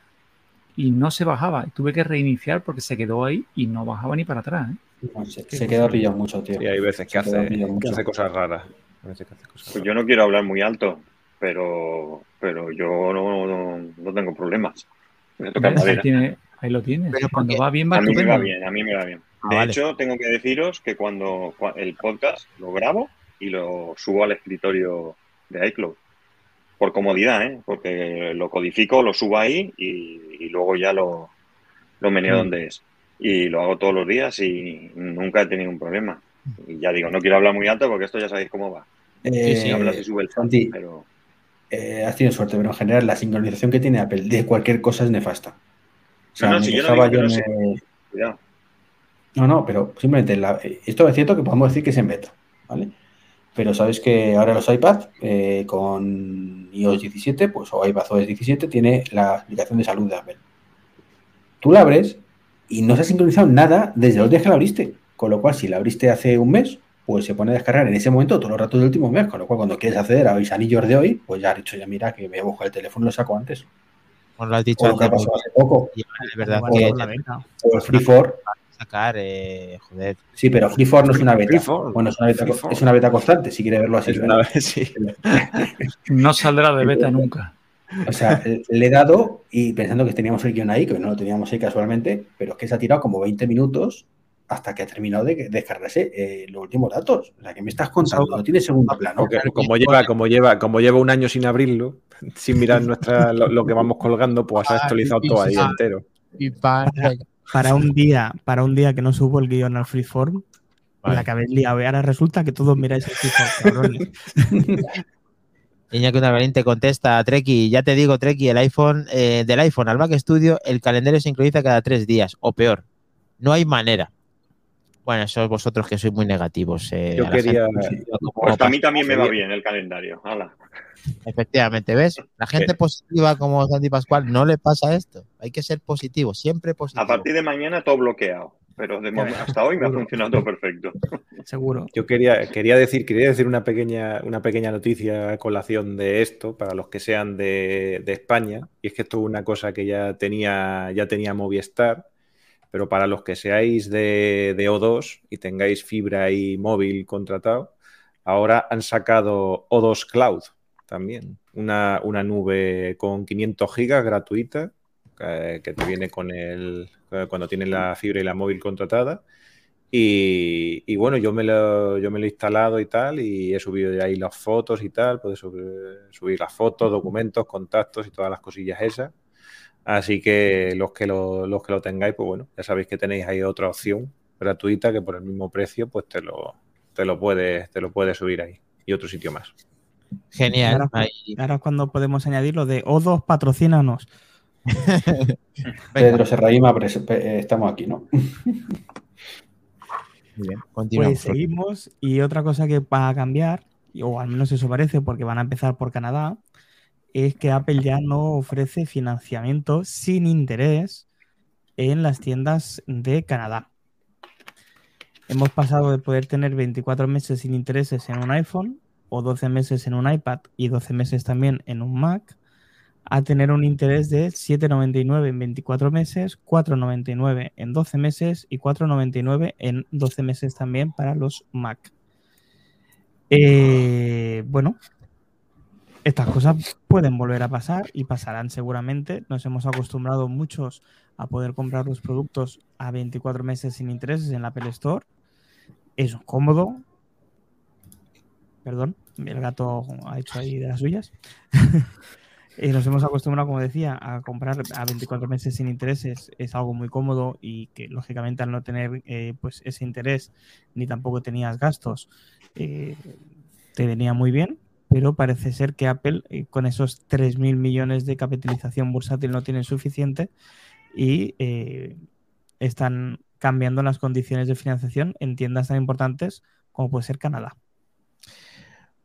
Y no se bajaba. Tuve que reiniciar porque se quedó ahí y no bajaba ni para atrás. ¿eh? No, se, se queda pillado mucho, tío. Y hay veces que hace, que hace cosas raras. Hay veces que hace cosas Pues raras. yo no quiero hablar muy alto, pero, pero yo no, no, no tengo problemas. Me. Ahí, tiene- ahí lo tienes. Pero Cuando va bien, va A mí me va bien, a mí me va bien. Ah, De vale. hecho, tengo que deciros que cuando cua- el podcast lo grabo y lo subo al escritorio de iCloud. Por comodidad, ¿eh? Porque lo codifico, lo subo ahí y, y luego ya lo, lo meneo Mm. donde es. Y lo hago todos los días y nunca he tenido un problema. Y ya digo, no quiero hablar muy alto porque esto ya sabéis cómo va. Eh, sí, Hablas y sube el Santi, pero eh, has tenido suerte, pero en general la sincronización que tiene Apple de cualquier cosa es nefasta. O sea, No, no, si yo no digo yo cuidado. No, no, pero simplemente la- esto es cierto que podemos decir que es en beta, ¿vale? Pero sabes que ahora los iPads eh, con iOS 17, pues o iPadOS 17, tiene la aplicación de salud de Apple. Tú la abres y no se ha sincronizado nada desde los días que la abriste. Con lo cual, si la abriste hace un mes, pues se pone a descargar en ese momento todos los ratos del último mes. Con lo cual, cuando quieres acceder a mis anillos de hoy, pues ya has dicho, ya mira, que me voy a buscar el teléfono y lo saco antes. Os lo has dicho O lo que ha hace poco. verdad que con la beta. O el Free for. Sacar, eh, joder. Sí, pero Free for no es una beta. Bueno, es una beta, es una beta constante, si quieres verlo así. Es una vez, sí. <laughs> No saldrá de beta nunca. O sea, le he dado y pensando que teníamos el guion ahí, que no lo teníamos ahí casualmente, pero es que se ha tirado como 20 minutos hasta que ha terminado de descargarse eh, los últimos datos. O sea, que me estás contando, no tiene segundo plano. Como lleva, como lleva, como lleva un año sin abrirlo, sin mirar nuestra, lo, lo que vamos colgando, pues ha actualizado todo ahí entero. Y pa- Para un día, para un día que no subo el guion al freeform, Vale. la que habéis liado. Y ahora resulta que todos miráis el freeform, cabrones. <laughs> Iñaki Unalvarín te contesta, Treki, ya te digo, Treki, el iPhone, eh, del iPhone al Mac Studio, el calendario se sincroniza cada tres días, o peor. No hay manera. Bueno, sois vosotros que sois muy negativos. eh, Yo quería- gente. Pues a mí también me va bien el calendario. Hala. Efectivamente, ¿ves? La gente positiva como Santi Pascual no le pasa esto. Hay que ser positivo, siempre positivo. A partir de mañana todo bloqueado. Pero de momento, hasta hoy me ha funcionado todo perfecto. Seguro. Yo quería, quería decir, quería decir una pequeña, una pequeña noticia a colación de esto, para los que sean de, de España, y es que esto es una cosa que ya tenía, ya tenía Movistar, pero para los que seáis de, de O2 y tengáis fibra y móvil contratado, ahora han sacado O2 Cloud también, una, nube con 500 gigas gratuita, eh, que te viene con el, eh, cuando tienes la fibra y la móvil contratada. Y, bueno, yo me, lo, he instalado y tal, y he subido de ahí las fotos y tal, puedes subir las fotos, documentos, contactos y todas las cosillas esas. Así que los que lo, los que lo tengáis, pues bueno, ya sabéis que tenéis ahí otra opción gratuita que por el mismo precio, pues te lo, te lo puedes, te lo puedes subir ahí. Y otro sitio más. Genial. Ahora- Ahí. Ahora es cuando podemos añadir lo de O2 patrocínanos. <laughs> Pedro pe- eh, estamos aquí, ¿no? Muy bien, continuamos. Pues seguimos. Y otra cosa que va a cambiar, o al menos eso parece, porque van a empezar por Canadá, es que Apple ya no ofrece financiamiento sin interés en las tiendas de Canadá. Hemos pasado de poder tener 24 meses sin intereses en un iPhone o 12 meses en un iPad y 12 meses también en un Mac a tener un interés de 7,99 en 24 meses, 4,99 en 12 meses y 4,99 en 12 meses también para los Mac. Eh, bueno, estas cosas pueden volver a pasar y pasarán seguramente. Nos hemos acostumbrado muchos a poder comprar los productos a 24 meses sin intereses en la Apple Store. Es cómodo. Perdón, el gato ha hecho ahí de las suyas. <laughs> Eh, nos hemos acostumbrado, como decía, a comprar a 24 meses sin intereses. Es algo muy cómodo y que, lógicamente, al no tener eh, pues ese interés ni tampoco tenías gastos, eh, te venía muy bien. Pero parece ser que Apple, eh, con esos 3.000 millones de capitalización bursátil, no tiene suficiente y eh, están cambiando las condiciones de financiación en tiendas tan importantes como puede ser Canadá.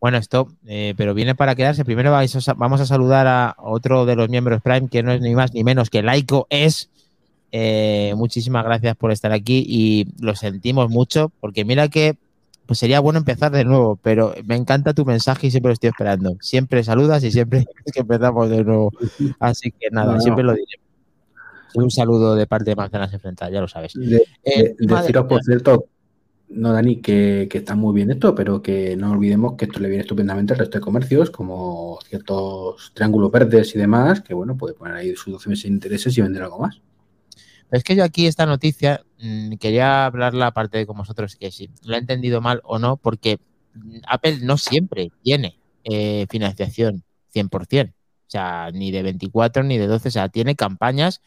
Bueno, esto, eh, pero viene para quedarse. Primero vamos a saludar a otro de los miembros Prime, que no es ni más ni menos que Laico es. Muchísimas gracias por estar aquí y lo sentimos mucho, porque mira que pues sería bueno empezar de nuevo, pero me encanta tu mensaje y siempre lo estoy esperando. Siempre saludas y siempre <laughs> es que empezamos de nuevo. Así que nada, No, no. siempre lo diré. Un saludo de parte de Manzanas Enfrentadas, ya lo sabes. De- Eh, de- deciros, por cierto, no, Dani, que, que está muy bien esto, pero que no olvidemos que esto le viene estupendamente al resto de comercios, como ciertos triángulos verdes y demás, que bueno, puede poner ahí sus 12 meses de intereses y vender algo más. Es que yo aquí esta noticia mm, quería hablarla aparte de con vosotros, que si lo he entendido mal o no, porque Apple no siempre tiene eh, financiación 100%, o sea, ni de 24 ni de 12, o sea, tiene campañas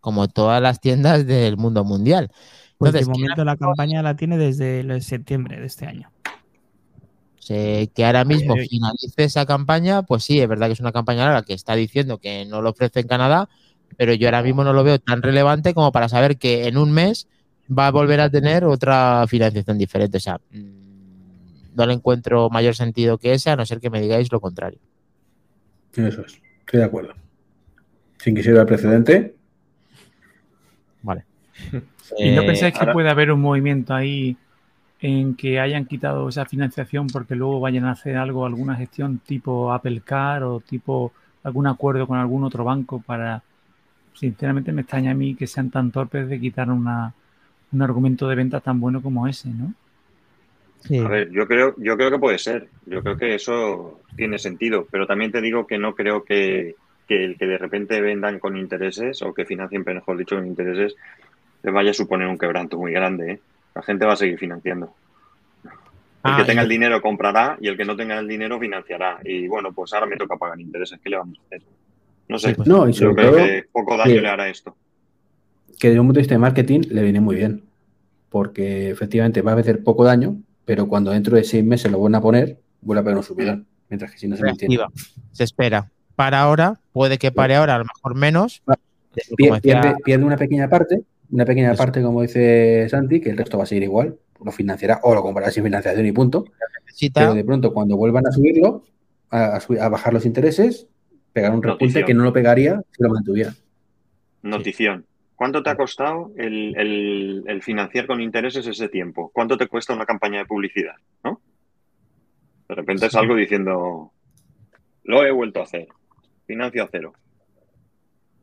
como todas las tiendas del mundo mundial. Pues de Entonces, momento la campaña la tiene desde el septiembre de este año. se- que ahora mismo finalice esa campaña, pues sí, es verdad que es una campaña larga que está diciendo que no lo ofrece en Canadá, pero yo ahora mismo no lo veo tan relevante como para saber que en un mes va a volver a tener otra financiación diferente. O sea, mm, no le encuentro mayor sentido que ese, a no ser que me digáis lo contrario. Eso es, estoy de acuerdo. Sin que sirva el precedente. Vale. ¿Y no Eh, pensáis que ahora- puede haber un movimiento ahí en que hayan quitado esa financiación porque luego vayan a hacer algo, alguna gestión tipo Apple Car o tipo algún acuerdo con algún otro banco para... Sinceramente me extraña a mí que sean tan torpes de quitar una, un argumento de venta tan bueno como ese, ¿no? sí. A ver, yo creo, yo creo que puede ser. Yo creo que eso tiene sentido. Pero también te digo que no creo que, que el que de repente vendan con intereses o que financien, mejor dicho, con intereses, les vaya a suponer un quebranto muy grande. ¿eh? La gente va a seguir financiando. El Ah, que tenga y- el dinero comprará y el que no tenga el dinero financiará. Y bueno, pues ahora me toca pagar intereses. ¿Qué le vamos a hacer? No sé. Sí, pues, No, y yo creo todo que poco daño que- le hará esto. que desde un punto de vista de marketing le viene muy bien. Porque efectivamente va a hacer poco daño, pero cuando dentro de seis meses lo vuelven a poner, vuelve a pegar un subidón. Mientras que si no se mantiene. Se espera. Para ahora, puede que pare ahora, a lo mejor menos. Decía- Pierde, pierde una pequeña parte, una pequeña Eso. parte, como dice Santi, que el resto va a seguir igual. Lo financiará o lo comprará sin financiación y punto. necesita- Pero de pronto, cuando vuelvan a subirlo, a, a subir- a bajar los intereses, pegar un repunte Notición. que no lo pegaría si lo mantuviera. Notición. ¿Cuánto te ha costado el, el- el financiar con intereses ese tiempo? ¿Cuánto te cuesta una campaña de publicidad? ¿No? De repente Sí. salgo diciendo, lo he vuelto a hacer. Financio a cero.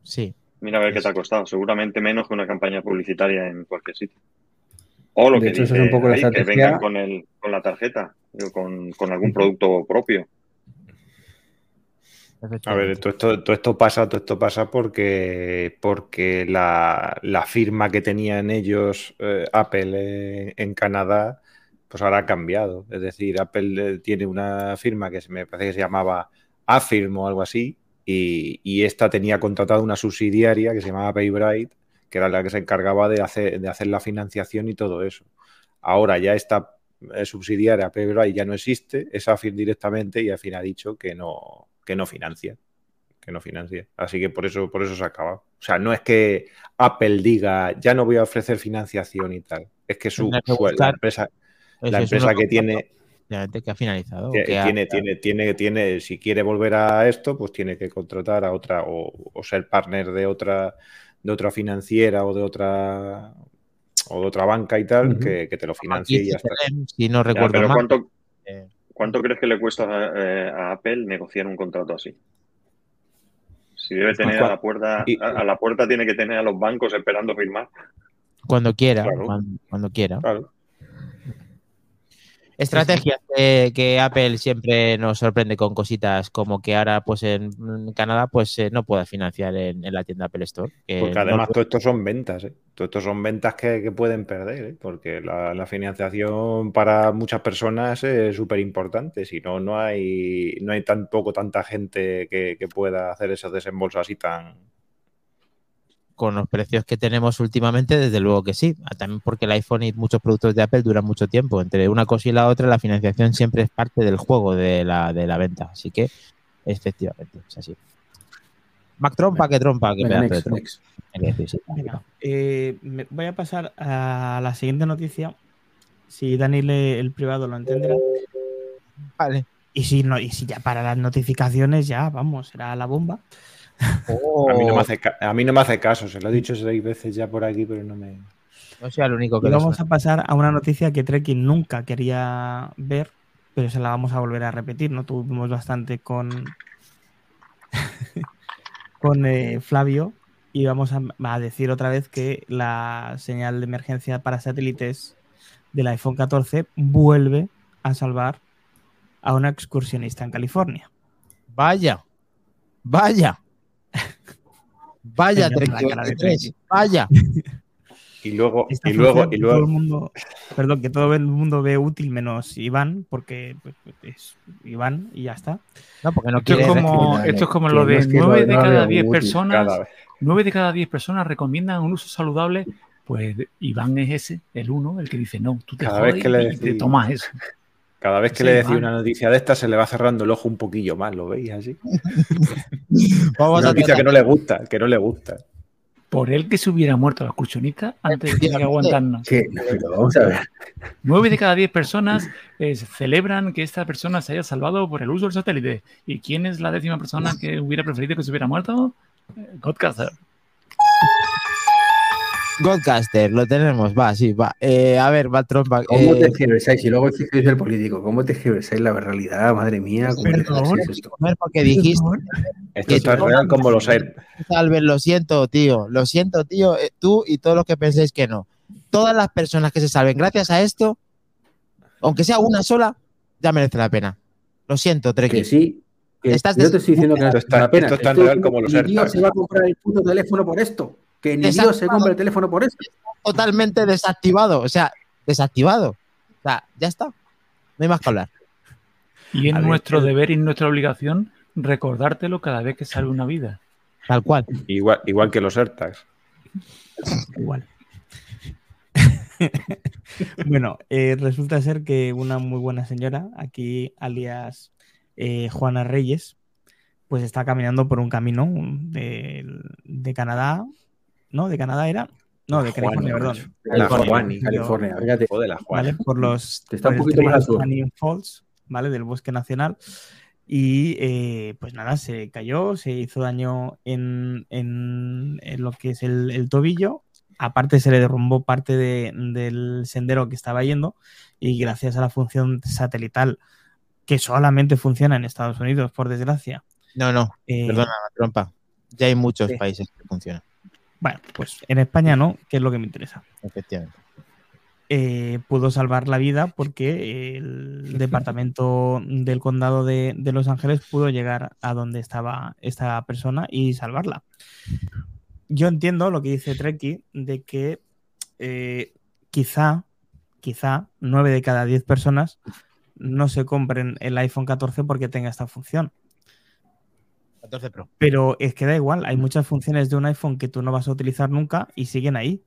Sí. Mira a ver qué te ha costado. Seguramente menos que una campaña publicitaria en cualquier sitio. O lo De que hecho, dice es un poco la ahí, que vengan con, el, con la tarjeta, o con, con algún producto propio. A ver, todo esto, pasa, todo esto pasa porque, porque la, firma que tenían ellos, eh, Apple, en, Canadá, pues ahora ha cambiado. Es decir, Apple eh, tiene una firma que me parece que se llamaba Affirm o algo así, y, y esta tenía contratada una subsidiaria que se llamaba PayBright, que era la que se encargaba de hacer, de hacer la financiación y todo eso. Ahora ya esta eh, subsidiaria PayBright ya no existe, es Affirm directamente y al fin ha dicho que no, que no financia. Que no financia. Así que por eso, por eso se acaba. O sea, no es que Apple diga ya no voy a ofrecer financiación y tal. Es que su, la empresa, la es empresa que tiene, que ha finalizado. que que ha- tiene, tiene, tiene, tiene, si quiere volver a esto, pues tiene que contratar a otra o, o ser partner de otra, de otra financiera o de otra o de otra banca y tal, que, que te lo financie y ya está. Si no Ya, recuerdo pero mal. ¿cuánto, eh, ¿cuánto crees que le cuesta a, eh, a Apple negociar un contrato así? Si debe tener a la puerta, a, a la puerta tiene que tener a los bancos esperando firmar. cuando quiera. Claro. Cuando, cuando quiera. Claro. Estrategias que, que Apple siempre nos sorprende con cositas como que ahora pues en Canadá pues eh, no pueda financiar en, en la tienda Apple Store. que Porque no- además todo esto son ventas, ¿eh? Todo esto son ventas que, que pueden perder, ¿eh? Porque la, la financiación para muchas personas es súper importante. Si no, no hay, no hay tampoco tanta gente que, que pueda hacer esos desembolsos así tan. Con los precios que tenemos últimamente, desde luego que sí. Ah, También porque el iPhone y muchos productos de Apple duran mucho tiempo. Entre una cosa y la otra, la financiación siempre es parte del juego de la, de la venta. Así que, efectivamente, es así. Mac trompa, que trompa, que de next, trompa. next. Venga, sí, sí. Venga, eh, voy a pasar a la siguiente noticia. Si Dani lee el privado lo entenderá. Vale. Y si no, y si ya para las notificaciones, ya vamos, será la bomba. Oh, A mí, no me hace, ca- a mí no me hace caso, se lo he dicho seis veces ya por aquí, pero no me. no sea el único que Y vamos a pasar a una noticia que Trekking nunca quería ver, pero se la vamos a volver a repetir. No tuvimos bastante con, <laughs> con eh, Flavio y vamos a, a decir otra vez que la señal de emergencia para satélites del iPhone 14 vuelve a salvar a una excursionista en California. Vaya, vaya, vaya, <laughs> Venga, la cara de 33, Treki. vaya. Y luego, Esta y luego, y que todo el luego. mundo, perdón, que todo el mundo ve útil menos Iván, porque pues, es Iván y ya está. No, porque no Esto es como, esto es como lo de es que 9 no- de no cada veo 10 útil personas. 9 de cada 10 personas recomiendan un uso saludable. Pues Iván es ese, el uno, el que dice no, tú te Cada jodes vez que le y te tomas eso. Cada vez que Sí, le decía una noticia de esta, se le va cerrando el ojo un poquillo más, ¿lo veis así? <laughs> Vamos Una a noticia que no le gusta, que no le gusta. por él que se hubiera muerto la excursionista antes de que aguantarnos. Sí, pero vamos a ver. Nueve de cada diez personas eh, celebran que esta persona se haya salvado por el uso del satélite. ¿Y quién es la décima persona que hubiera preferido que se hubiera muerto? Eh, Godcaster. Godcaster, lo tenemos, va, sí, va. Eh, a ver, va trompa. ¿Cómo eh, te escribes Y luego dices el político. ¿Cómo te escribes la realidad? Madre mía. ¿cómo escribes esto? porque dijiste, Esto es tan real como los Air. Albert, lo siento, tío, lo siento, tío, eh, tú y todos los que penséis que no. Todas las personas que se salven gracias a esto, aunque sea una sola, ya merece la pena. Lo siento, Que Treki. sí. que Estás yo te estoy diciendo que no Esto es es tan real como los AirTags. se va a comprar el puto teléfono por esto. Que ni Dios se compra el teléfono por esto. Totalmente desactivado, o sea, desactivado. O sea, ya está. No hay más que hablar. Y es ver, nuestro deber y nuestra obligación recordártelo cada vez que sale una vida. Tal cual. Igual, igual que los AirTags. Igual. <laughs> bueno, eh, resulta ser que una muy buena señora, aquí alias eh, Juana Reyes, pues está caminando por un camino de, de Canadá. ¿No? ¿De Canadá era? No, de California, perdón. La California, Juani. California. Fíjate. Joder, la Juan. ¿vale? Por los Que está un por el poquito más. Canyon Falls, ¿vale? Del bosque nacional. Y eh, pues nada, se cayó, se hizo daño en, en- en lo que es el, el tobillo. Aparte se le derrumbó parte de- del sendero que estaba yendo y gracias a la función satelital que solamente funciona en Estados Unidos, por desgracia. No, no, eh, perdona, trompa. Ya hay muchos Sí. países que funcionan, Bueno, pues en España no, que es lo que me interesa. efectivamente. eh, pudo salvar la vida porque el <laughs> departamento del condado de, de Los Ángeles pudo llegar a donde estaba esta persona y salvarla. Yo entiendo lo que dice Treki de que eh, quizá, quizá 9 de cada 10 personas no se compren el iPhone 14 porque tenga esta función. 14 Pro. Pero es que da igual, hay muchas funciones de un iPhone que tú no vas a utilizar nunca y siguen ahí.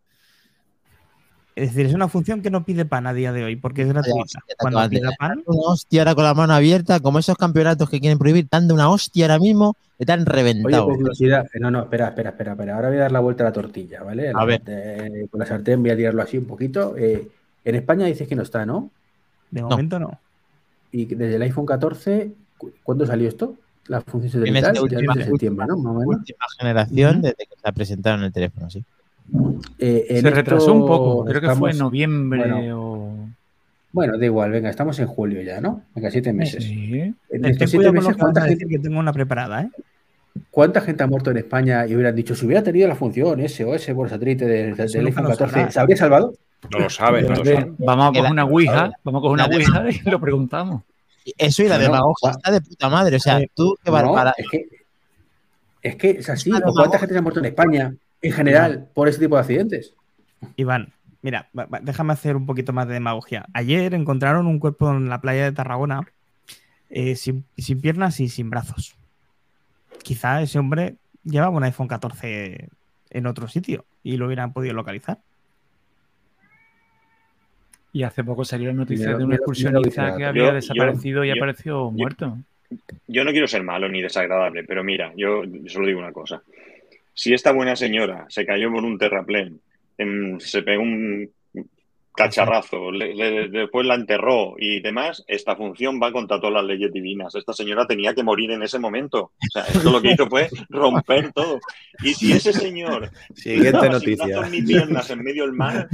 Es decir, es una función que no pide pan a día de hoy porque es gratuita. hostia, Cuando pida pan, Una hostia ahora con la mano abierta, como esos campeonatos que quieren prohibir, dado una hostia ahora mismo, que te han Oye, reventado. por curiosidad, no, no, espera, espera, espera, espera. Ahora voy a dar la vuelta a la tortilla, ¿vale? A La ver. con la sartén voy a tirarlo así un poquito. Eh, en España dices que no está, ¿no? de momento no. Y desde el iPhone 14, ¿cu- ¿cuándo salió esto? La función En satelital, ya última- desde septiembre, ¿no? Más o menos. Última generación desde que se presentaron el teléfono, sí. Eh, en Se esto retrasó un poco, creo que fue en noviembre bueno. o... Bueno, da igual, venga, estamos en julio ya, ¿no? Venga, siete meses. Sí. En estos siete meses, ¿cuánta gente, que tengo una preparada, ¿eh? cuánta gente ha muerto en España y hubieran dicho, si hubiera tenido la función SOS por satélite del, del Eso nunca iPhone lo 14, sabrás. ¿se habría salvado? No lo sabe, no lo Ve, sabe. Vamos a coger una Ouija, vamos a coger una Ouija y lo preguntamos. Eso y la No, no, demagogia va- está de puta madre. O sea, Eh, tú No, Bárbara. es que es que es así. una ¿O ¿Cuánta gente se ha muerto en España en general por ese tipo de accidentes? Iván, mira, déjame hacer un poquito más de demagogia. Ayer encontraron un cuerpo en la playa de Tarragona eh, sin, sin piernas y sin brazos. Quizá ese hombre llevaba un iPhone 14 en otro sitio y lo hubieran podido localizar. Y hace poco salió la noticia Mira, de un excursionista mira, que había yo- desaparecido y yo- apareció yo- muerto. Yo no quiero ser malo ni desagradable, pero mira, yo solo digo una cosa. Si esta buena señora se cayó por un terraplén, em, se pegó un cacharrazo, le- le- después la enterró y demás, esta función va contra todas las leyes divinas. Esta señora tenía que morir en ese momento. O sea, esto lo que hizo fue romper todo. Y si ese señor Siguiente noticia. ni piernas en medio del mar,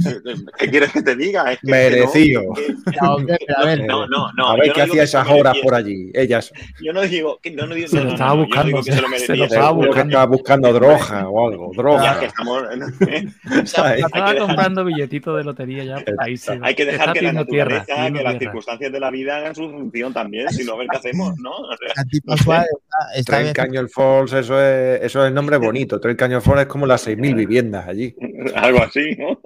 ¿qué quieres que te diga? Es que- Merecido. que no, no, no, no. a ver qué no hacía esas horas por allí. Ellas. Yo no digo que no, no digo, Se lo estaba no, yo no buscando, digo que se lo se lo mereciese. estaba buscando. estaba buscando droga o algo. Ya Droga. que estamos, ¿sabes? <laughs> Estaba comprando billetitos de lotería ya. Ahí se hay que dejar que la tierra, naturaleza, que las tierra. circunstancias de la vida hagan su función también, si no, a ver qué hacemos, ¿no? O sea, Santi Pascual está. Canyon Falls, eso es, eso es el nombre bonito. Trail Canyon Falls es como las 6.000 viviendas allí. <laughs> algo así, ¿no?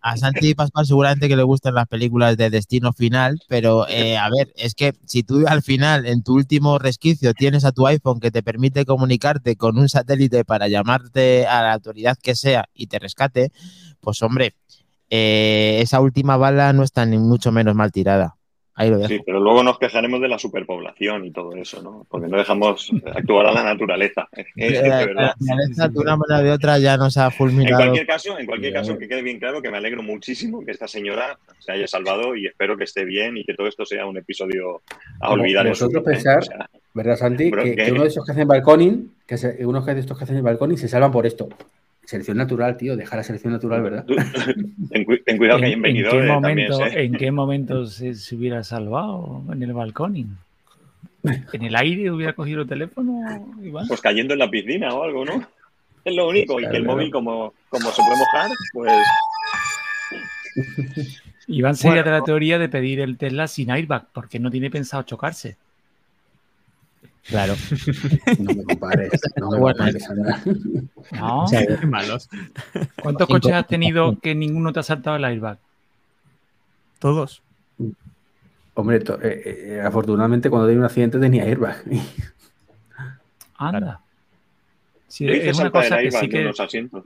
A Santi Pascual seguramente que le gustan las películas de destino final, pero eh, a ver, es que si tú al final, en tu último resquicio, tienes a tu iPhone que te permite comunicarte con un satélite para llamarte a la autoridad que sea y te rescate, pues hombre, eh, esa última bala no está ni mucho menos mal tirada. Ahí lo dejo. Sí, pero luego nos quejaremos de la superpoblación y todo eso, ¿no? Porque no dejamos actuar a la naturaleza. <laughs> Es de La naturaleza, de una manera o de otra, ya nos ha En fulminado. cualquier caso, en cualquier caso, que quede bien claro que me alegro muchísimo que esta señora se haya salvado y espero que esté bien y que todo esto sea un episodio a olvidar. en su Vosotros vida, ¿eh? pensar- O sea, ¿Verdad, Santi? Que, que- que uno de esos que hacen balconing, que se- unos de estos que hacen el balconing se salvan por esto. Selección natural, tío, deja la selección natural, ¿verdad? <laughs> ten, cu- ten cuidado que hay ¿En, en venido qué también. momento, ¿eh? ¿En qué momento se, se hubiera salvado en el balcón? ¿En el aire hubiera cogido el teléfono, Iván? Pues cayendo en la piscina o algo, ¿no? Es lo único. Y que el móvil, como, como se puede mojar, pues Iván sería Bueno. de la teoría de pedir el Tesla sin airbag, porque no tiene pensado chocarse. Claro. <laughs> No me compares. <laughs> No me compares. ¿No? O sea, Qué malos. ¿Cuántos Cinco. coches has tenido que ninguno te ha saltado el airbag? Todos. Hombre, to- eh, eh, afortunadamente cuando tenía un accidente tenía airbag. Anda. Sí, es una el cosa que airbag sí que, unos asientos.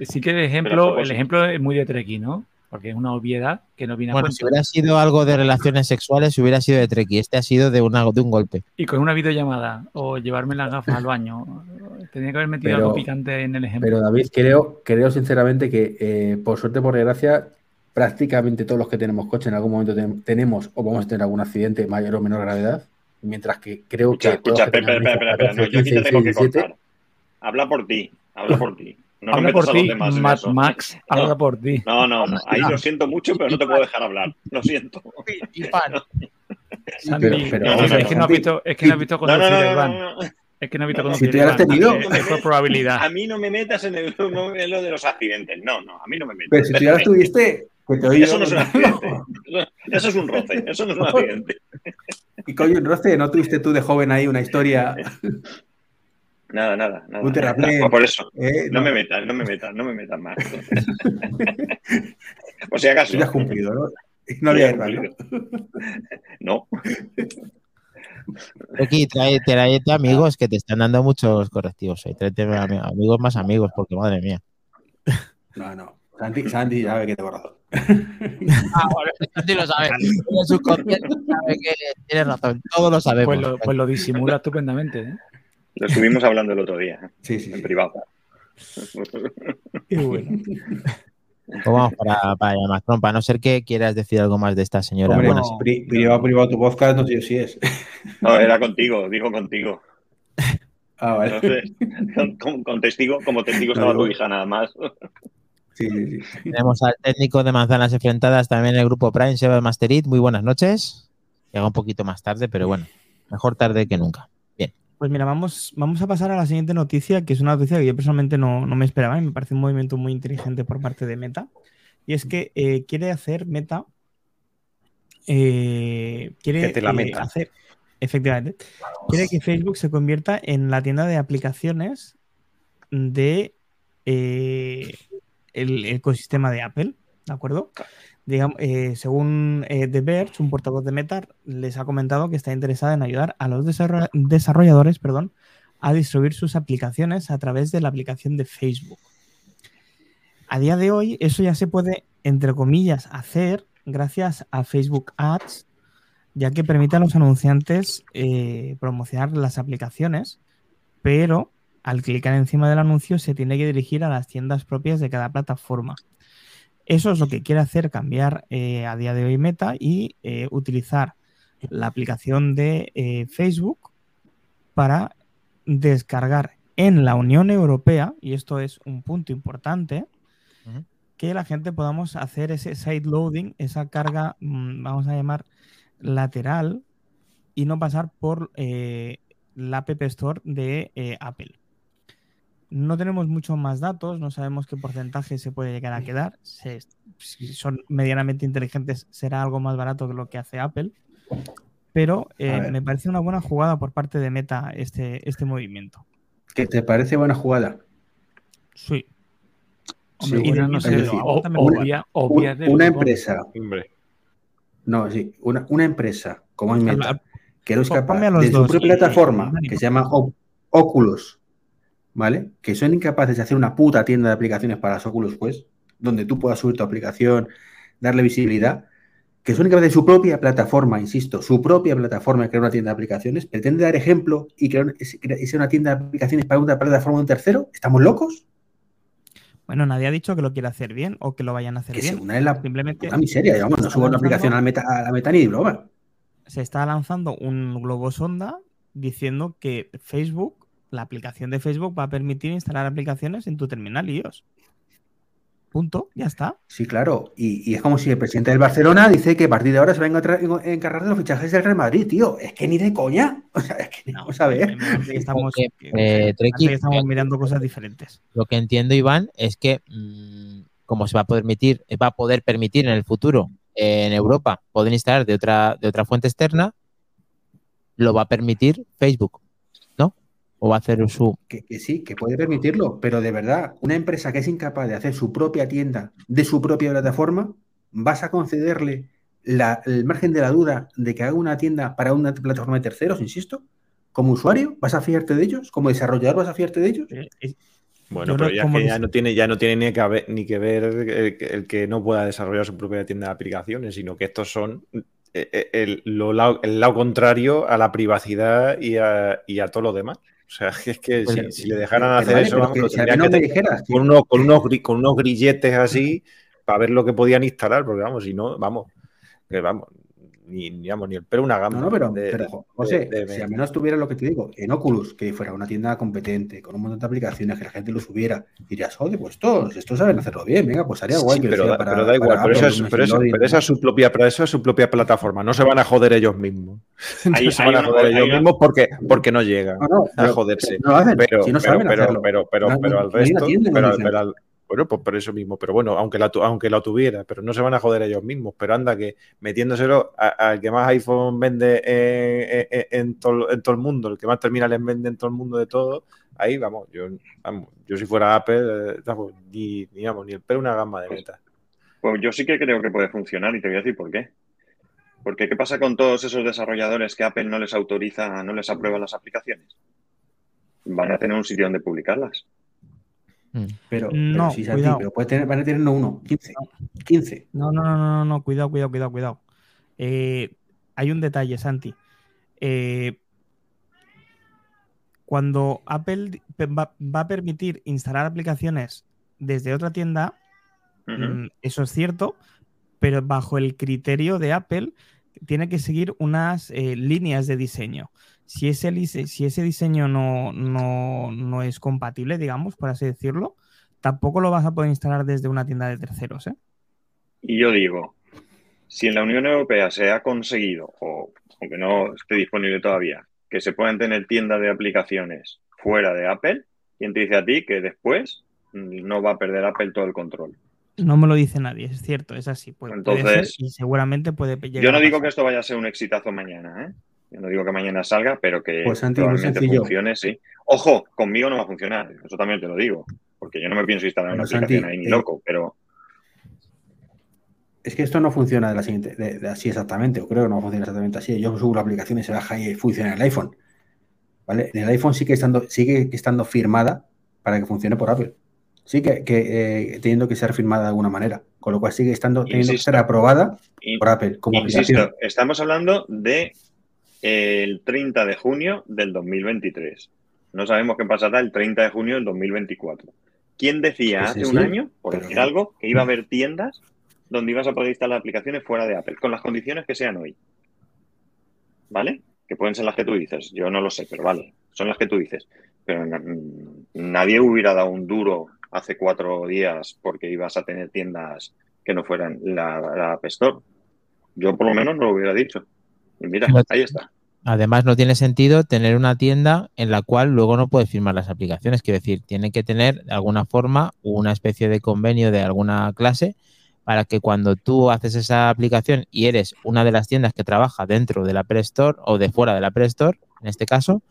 sí que Pero ejemplo, el ejemplo es muy de Treki, ¿no? Porque es una obviedad que no viene a Bueno, cuento. si hubiera sido algo de relaciones sexuales, hubiera sido de Treki. Este ha sido de, una, de un golpe. Y con una videollamada o llevarme las gafas al baño. Tenía que haber metido Pero- algo picante en el ejemplo. Pero David, creo, creo sinceramente que eh, por suerte, por desgracia, prácticamente todos los que tenemos coche en algún momento ten- tenemos o vamos a tener algún accidente mayor o menor gravedad. Mientras que creo Escucha, que. escucha, espera, espera, espera, espera, no, 14, yo aquí te 15, tengo que 16, 17, cortar. Habla por ti, habla por ti. No habla por ti, Mad. Max, habla por ti. No, no, no. Ahí lo siento mucho, pero no te puedo dejar hablar. Lo siento. <laughs> Pero- pero es, que no has visto, es que no has visto conducir no, no. Es que no has visto conducir si tú ya lo a has tenido. Es, es por probabilidad. A mí no me metas en, el, <laughs> no, en lo de los accidentes. No, no, a mí no me metas. Pero si tú ya lo tuviste, que te oí Eso no es un accidente. Eso es un roce. Eso no es un accidente. Y coño, un roce, ¿no tuviste tú de joven ahí una historia? <laughs> Nada, nada, nada. Un terraplén. Por eso. eh? No me metas, no me metas, no me metas más. <laughs> Por si acaso. Ya has cumplido, ¿no? No había airbag, ¿no? No. <laughs> Aquí, trae, tráete amigos que te están dando muchos correctivos hoy. Tráete ami- amigos más amigos, porque madre mía. No, no. Santi, Santi sabe que tengo razón. <laughs> Ah, bueno, Santi lo sabe. En su sabe que tienes razón. Todos lo sabemos. Pues lo, pues lo disimula estupendamente. ¿eh? Lo estuvimos hablando el otro día, Sí, sí. en sí. privado. Qué bueno. Pues vamos para, para allá, Macron, para no ser que quieras decir algo más de esta señora. Hombre, Bueno, no. pri- privado, privado tu podcast, no sé si es. <laughs> No, era contigo, digo contigo. Ah, vale. Entonces, con, con- testigo, como testigo No, estaba tu hija nada más. Sí, sí, sí. tenemos al técnico de manzanas enfrentadas también en el grupo Prime, Seba Masterit. Muy buenas noches. Llega un poquito más tarde, pero bueno, mejor tarde que nunca. Pues mira, vamos, vamos a pasar a la siguiente noticia, que es una noticia que yo personalmente no, no me esperaba y me parece un movimiento muy inteligente por parte de Meta. Y es que eh, quiere hacer Meta. eh, quiere Que te la eh, hacer, efectivamente, quiere que Facebook se convierta en la tienda de aplicaciones de eh, el ecosistema de Apple, ¿de acuerdo? Eh, según eh, The Verge, un portavoz de Meta les ha comentado que está interesada en ayudar a los desarroll- desarrolladores perdón, a distribuir sus aplicaciones a través de la aplicación de Facebook. A día de hoy, eso ya se puede, entre comillas, hacer gracias a Facebook Ads, ya que permite a los anunciantes eh, promocionar las aplicaciones, pero al clicar encima del anuncio se tiene que dirigir a las tiendas propias de cada plataforma. Eso es lo que quiere hacer cambiar eh, a día de hoy Meta y eh, utilizar la aplicación de eh, Facebook para descargar en la Unión Europea, y esto es un punto importante, que la gente podamos hacer ese side loading, esa carga, mm, vamos a llamar lateral, y no pasar por la App Store de Apple. No tenemos muchos más datos, no sabemos qué porcentaje se puede llegar a quedar. Se- si son medianamente inteligentes, será algo más barato que lo que hace Apple. Pero eh, me parece una buena jugada por parte de Meta este, este movimiento. ¿Qué te parece buena jugada? Sí. Hombre, Sí, una no es sé, decir, o- una- obvia, obvia Un- del una grupo. empresa, Hombre, no, sí, una, una empresa como es Meta, que no es capaz de su dos. propia plataforma, que se llama O- Oculus, ¿vale? Que son incapaces de hacer una puta tienda de aplicaciones para las Oculus Quest, donde tú puedas subir tu aplicación, darle visibilidad. que es únicamente su propia plataforma, insisto, su propia plataforma crear una tienda de aplicaciones, pretende dar ejemplo y crear y una tienda de aplicaciones para una plataforma de un tercero. ¿Estamos locos? Bueno, nadie ha dicho que lo quiera hacer bien o que lo vayan a hacer que bien. Es la Simplemente una miseria, digamos, no subo una aplicación a la meta, a la meta ni broma. Se está lanzando un globo sonda diciendo que Facebook, la aplicación de Facebook, va a permitir instalar aplicaciones en tu terminal iOS. Punto, ya está. Sí, claro. Y, es como si el presidente del Barcelona dice que a partir de ahora se va a encargar de los fichajes del Real Madrid, tío. Es que ni de coña. <laughs> O sea, es que vamos a ver. Estamos, eh, estamos mirando cosas diferentes. Lo que entiendo, Iván, es que mm, como se va a permitir, va a poder permitir en el futuro eh, en Europa poder instalar de otra, de otra fuente externa, lo va a permitir Facebook o va a hacer su... Que, sí, que puede permitirlo, pero de verdad, una empresa que es incapaz de hacer su propia tienda de su propia plataforma, vas a concederle el margen de la duda de que haga una tienda para una plataforma de terceros, insisto, como usuario, ¿vas a fiarte de ellos? ¿Como desarrollador vas a fiarte de ellos? Bueno, pero ya, que ya no tiene, ya no tiene ni que, ver, ni que ver el, que no pueda desarrollar su propia tienda de aplicaciones, sino que estos son eh, eh, el, lado contrario a la privacidad y a, y a todo lo demás. O sea, <laughs> es que si, le dejaran hacer eso, vamos, que, con, unos, con, unos, con unos grilletes así para ver lo que podían instalar, porque vamos, si no, vamos, que vamos, ni, ni, ni el pelo una gama. No, no, pero, pero José, si al menos tuviera lo que te digo, en Oculus, que fuera una tienda competente, con un montón de aplicaciones, que la gente lo subiera, dirías, joder, pues todos, estos saben hacerlo bien, venga, pues haría guay. pero, da, pero da igual, pero, esa es, pero, esa es su propia, pero esa es su propia plataforma, no se van a joder ellos mismos. <laughs> Ahí, no se van a joder ellos mismos porque, porque no llegan a joderse. pero, pero, pero, pero, pero, al resto, pero, al, bueno, pues por eso mismo, pero bueno, aunque la, aunque la tuviera, pero no se van a joder ellos mismos. Pero anda que metiéndoselo al que más iPhone vende en, todo, en todo el mundo, el que más terminales vende en todo el mundo de todo, ahí vamos, yo, vamos, yo si fuera Apple, eh, ni, ni el pelo una gama de pues, metas. Pues yo sí que creo que puede funcionar y te voy a decir por qué. Porque ¿qué pasa con todos esos desarrolladores que Apple no les autoriza, no les aprueba las aplicaciones? Van a tener un sitio donde publicarlas. Mm. Pero, no, sí, pero puede tener, van a tener no uno, 15. 15. No, no, no, no, no, cuidado, cuidado, cuidado, cuidado. Eh, hay un detalle, Santi. Eh, cuando Apple va, a permitir instalar aplicaciones desde otra tienda, mm, eso es cierto, pero bajo el criterio de Apple tiene que seguir unas eh, líneas de diseño si ese, si ese diseño no, no, es compatible, digamos, por así decirlo, tampoco lo vas a poder instalar desde una tienda de terceros. ¿eh? Y yo digo, si en la Unión Europea se ha conseguido, o aunque no esté disponible todavía, que se puedan tener tiendas de aplicaciones fuera de Apple, ¿quién te dice a ti que después no va a perder Apple todo el control? No me lo dice nadie, es cierto, es así. Entonces, y seguramente puede llegar Yo no digo que esto vaya a ser un exitazo mañana, ¿eh? Yo no digo que mañana salga, pero que pues probablemente funcione, sí. Ojo, conmigo no va a funcionar, eso también te lo digo, porque yo no me pienso instalar una aplicación ahí ni eh, loco, pero... Es que esto no funciona de la siguiente, de, así exactamente, o creo que no funciona exactamente así. Yo subo la aplicación y se baja y funciona en el iPhone. ¿Vale? En el iPhone sigue estando, sigue estando firmada para que funcione por Apple. Sí que, que eh, teniendo que ser firmada de alguna manera. Con lo cual sigue estando teniendo que ser aprobada por Apple como insisto, Estamos hablando de el 30 de junio del 2023. No sabemos qué pasará el 30 de junio del 2024. ¿Quién decía pues hace un año, por decir algo, que iba a haber tiendas donde ibas a poder instalar aplicaciones fuera de Apple, con las condiciones que sean hoy? ¿Vale? Que pueden ser las que tú dices. Yo no lo sé, pero vale, son las que tú dices. Pero nadie hubiera dado un duro hace cuatro días porque ibas a tener tiendas que no fueran la, la App Store. Yo por lo menos no lo hubiera dicho. Y mira, ahí está. Además, no tiene sentido tener una tienda en la cual luego no puedes firmar las aplicaciones. Quiero decir, tiene que tener de alguna forma una especie de convenio de alguna clase para que cuando tú haces esa aplicación y eres una de las tiendas que trabaja dentro de la Apple Store o de fuera de la Apple Store, en este caso,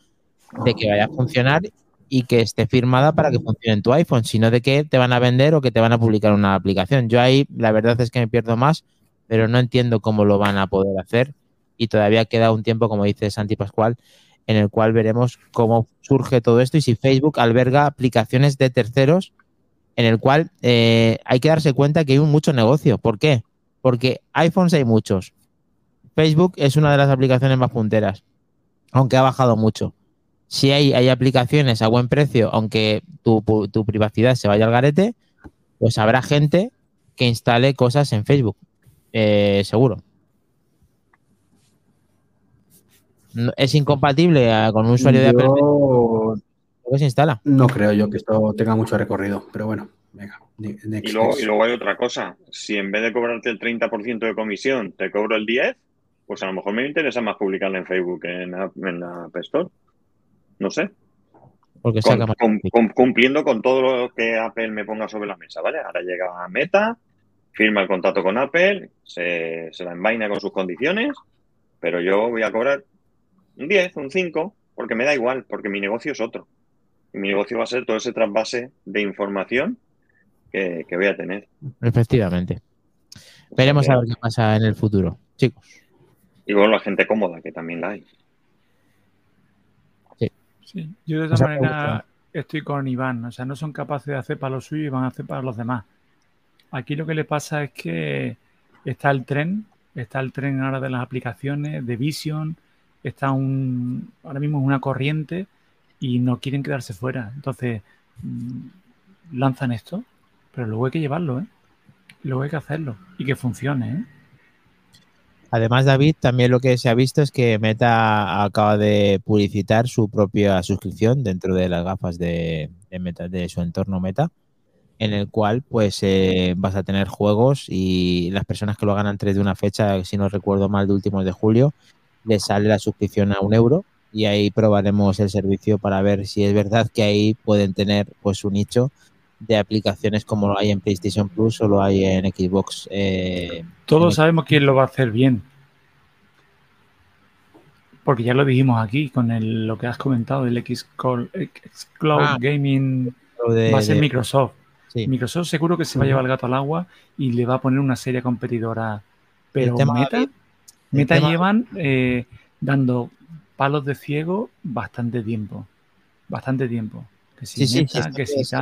de que vaya a funcionar y que esté firmada para que funcione en tu iPhone, sino de que te van a vender o que te van a publicar una aplicación. Yo ahí la verdad es que me pierdo más, pero no entiendo cómo lo van a poder hacer y todavía queda un tiempo, como dice Santi Pascual, en el cual veremos cómo surge todo esto y si Facebook alberga aplicaciones de terceros en el cual eh, hay que darse cuenta que hay mucho negocio. ¿Por qué? Porque iPhones hay muchos. Facebook es una de las aplicaciones más punteras, aunque ha bajado mucho. Si hay, hay aplicaciones a buen precio, aunque tu, tu privacidad se vaya al garete, pues habrá gente que instale cosas en Facebook, eh, seguro. ¿Es incompatible ah, con un usuario de Apple? ¿Qué se instala? No creo yo que esto tenga mucho recorrido, pero bueno, venga. Y luego, hay otra cosa. Si en vez de cobrarte el 30% de comisión te cobro el 10%, pues a lo mejor me interesa más publicarla en Facebook que en, la App Store. No sé. Porque cumpliendo con todo lo que Apple me ponga sobre la mesa, ¿vale? Ahora llega a Meta, firma el contrato con Apple, se, se la envaina con sus condiciones, pero yo voy a cobrar un 10, un 5, porque me da igual, porque mi negocio es otro. Y mi negocio va a ser todo ese trasvase de información que, voy a tener. Efectivamente. Veremos a ver qué pasa en el futuro, chicos. Y luego la gente cómoda, que también la hay. Sí. Yo de esa manera estoy con Iván. O sea, no son capaces de hacer para lo suyo y van a hacer para los demás. Aquí lo que le pasa es que está el tren, está el tren ahora de las aplicaciones, de Vision, está un, ahora mismo una corriente y no quieren quedarse fuera. Entonces, mm, lanzan esto, pero luego hay que llevarlo, ¿eh? Luego hay que hacerlo y que funcione, ¿eh? Además, David, también lo que se ha visto es que Meta acaba de publicitar su propia suscripción dentro de las gafas de, Meta, de su entorno Meta, en el cual pues eh, vas a tener juegos y las personas que lo hagan antes de una fecha, si no recuerdo mal, de últimos de julio, le sale la suscripción a un euro y ahí probaremos el servicio para ver si es verdad que ahí pueden tener pues un nicho de aplicaciones como lo hay en PlayStation Plus o lo hay en Xbox. Eh, Todos sabemos quién lo va a hacer bien. Porque ya lo dijimos aquí con el, lo que has comentado del X Cloud ah. Gaming va a ser Microsoft. Microsoft seguro que se va a llevar el gato al agua y le va a poner una serie competidora. Pero Meta, Meta llevan eh, dando palos de ciego bastante tiempo. Bastante tiempo. Que si sí, que si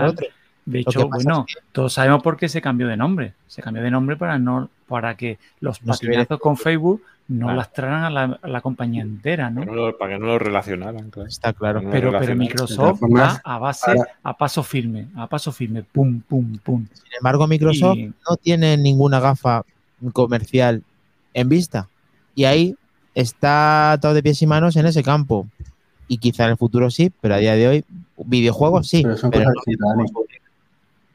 De hecho, bueno, todos sabemos por qué se cambió de nombre. Se cambió de nombre para no para que los no con Facebook no las traran a la, compañía entera, ¿no? Para, que no lo relacionaran, claro. Está claro. pero, pero Microsoft va a base, a paso firme, a paso firme, pum, pum, pum. Sin embargo, Microsoft no tiene ninguna gafa comercial en vista. Y ahí está todo de pies y manos en ese campo. Y quizá en el futuro sí, pero a día de hoy, videojuegos sí. Pero son cosas distintas,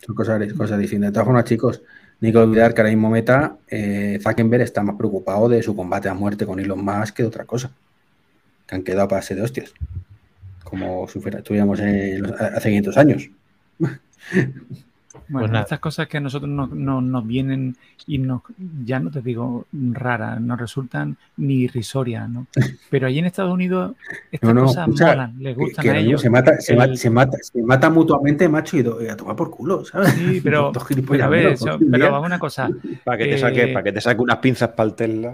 Son cosas, distintas. De todas formas, chicos, no hay que olvidar que ahora mismo Meta, eh, Zuckerberg está más preocupado de su combate a muerte con Elon Musk que de otra cosa. Que han quedado para ser de hostias. Como si fuera, estuviéramos hace 500 años. <laughs> Bueno, pues estas cosas que a nosotros nos, vienen y nos, ya no te digo raras, nos resultan ni irrisorias, ¿no? <laughs> Pero allí en Estados Unidos estas cosas molan, les gustan a ellos. Se mata, se, mata, se, mata, mutuamente, macho, y, a tomar por culo, ¿sabes? Sí, <laughs> pero, a ver, pero vamos una cosa. <laughs> Para que, te saque, para que te saque unas pinzas para el.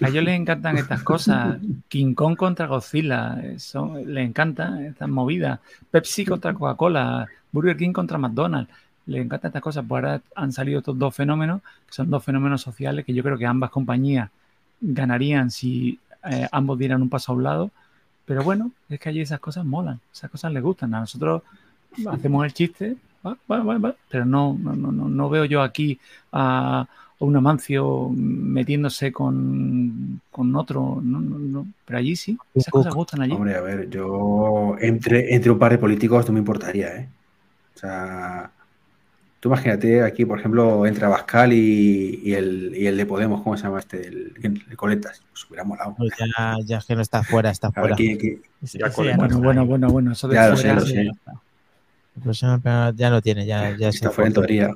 A ellos les encantan estas cosas. King Kong contra Godzilla, eso, les encanta estas movidas. Pepsi contra Coca-Cola, Burger King contra McDonald's le encantan estas cosas. Pues ahora han salido estos dos fenómenos, que son dos fenómenos sociales que yo creo que ambas compañías ganarían si eh, ambos dieran un paso a un lado. Pero bueno, es que allí esas cosas molan, esas cosas les gustan. A nosotros hacemos el chiste, pero no, no, no, no veo yo aquí a, un Amancio metiéndose con, con otro. No, no, Pero allí sí, esas cosas gustan allí. Hombre, a ver, yo entre, entre un par de políticos no me importaría, ¿eh? O sea, Tú imagínate aquí, por ejemplo, entre Abascal y, el, y el de Podemos, ¿cómo se llama este? El, el Coletas. Pues hubiera molado. Pues ya, ya es que no está fuera, está fuera. bueno, bueno, bueno, bueno, eso de ya lo sé, lo sé. Ya no tiene, ya, ya está fuera en teoría.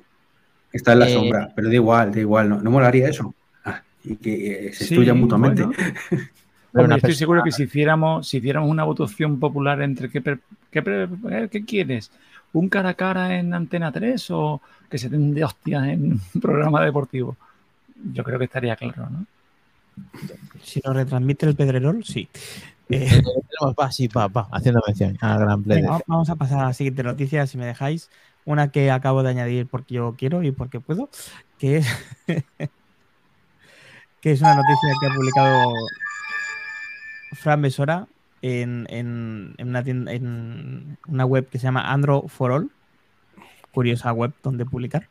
Está en la eh, sombra, pero da igual, da igual, no, no molaría eso. Ah, y que se destruyan mutuamente. <laughs> estoy seguro que si hiciéramos, si hiciéramos una votación popular entre qué, qué, qué, qué quieres, un cara a cara en Antena 3 o que se den de hostias en un programa deportivo. Yo creo que estaría claro, ¿no? Si nos retransmite el Pedrerol, sí. Eh, <laughs> va, sí, va, va, haciendo mención a Gran Vamos a pasar a la siguiente noticia, si me dejáis. Una que acabo de añadir porque yo quiero y porque puedo, que es <laughs> que es una noticia que ha publicado Fran Besora en, una en, una web que se llama Andro for All. Curiosa web donde publicar.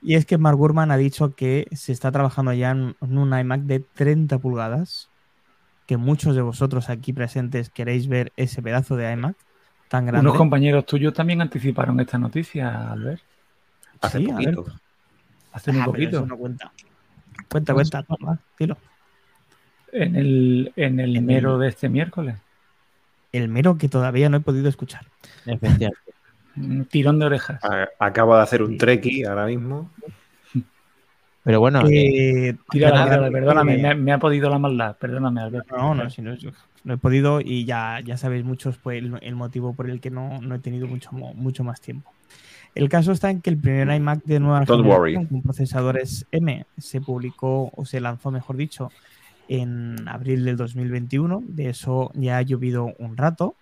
Y es que Mark Gurman ha dicho que se está trabajando ya en, un iMac de 30 pulgadas, que muchos de vosotros aquí presentes queréis ver ese pedazo de iMac tan grande. Unos compañeros tuyos también anticiparon esta noticia, Albert. Hace poquito. Hace un ah, poquito. no cuenta. Cuenta, pues cuenta, toma, tiro. En el, en el mero de este miércoles. El mero que todavía no he podido escuchar. tirón de orejas. Acabo de hacer un treki ahora mismo. Pero bueno, eh, perdóname, me, ha podido la maldad, perdóname, Alberto. No, no, si no, no, he podido y ya, ya sabéis muchos pues, el, motivo por el que no, no, he tenido mucho, mucho más tiempo. El caso está en que el primer iMac de nueva generación con procesadores M se publicó o se lanzó, mejor dicho, en abril del 2021. De eso ya ha llovido un rato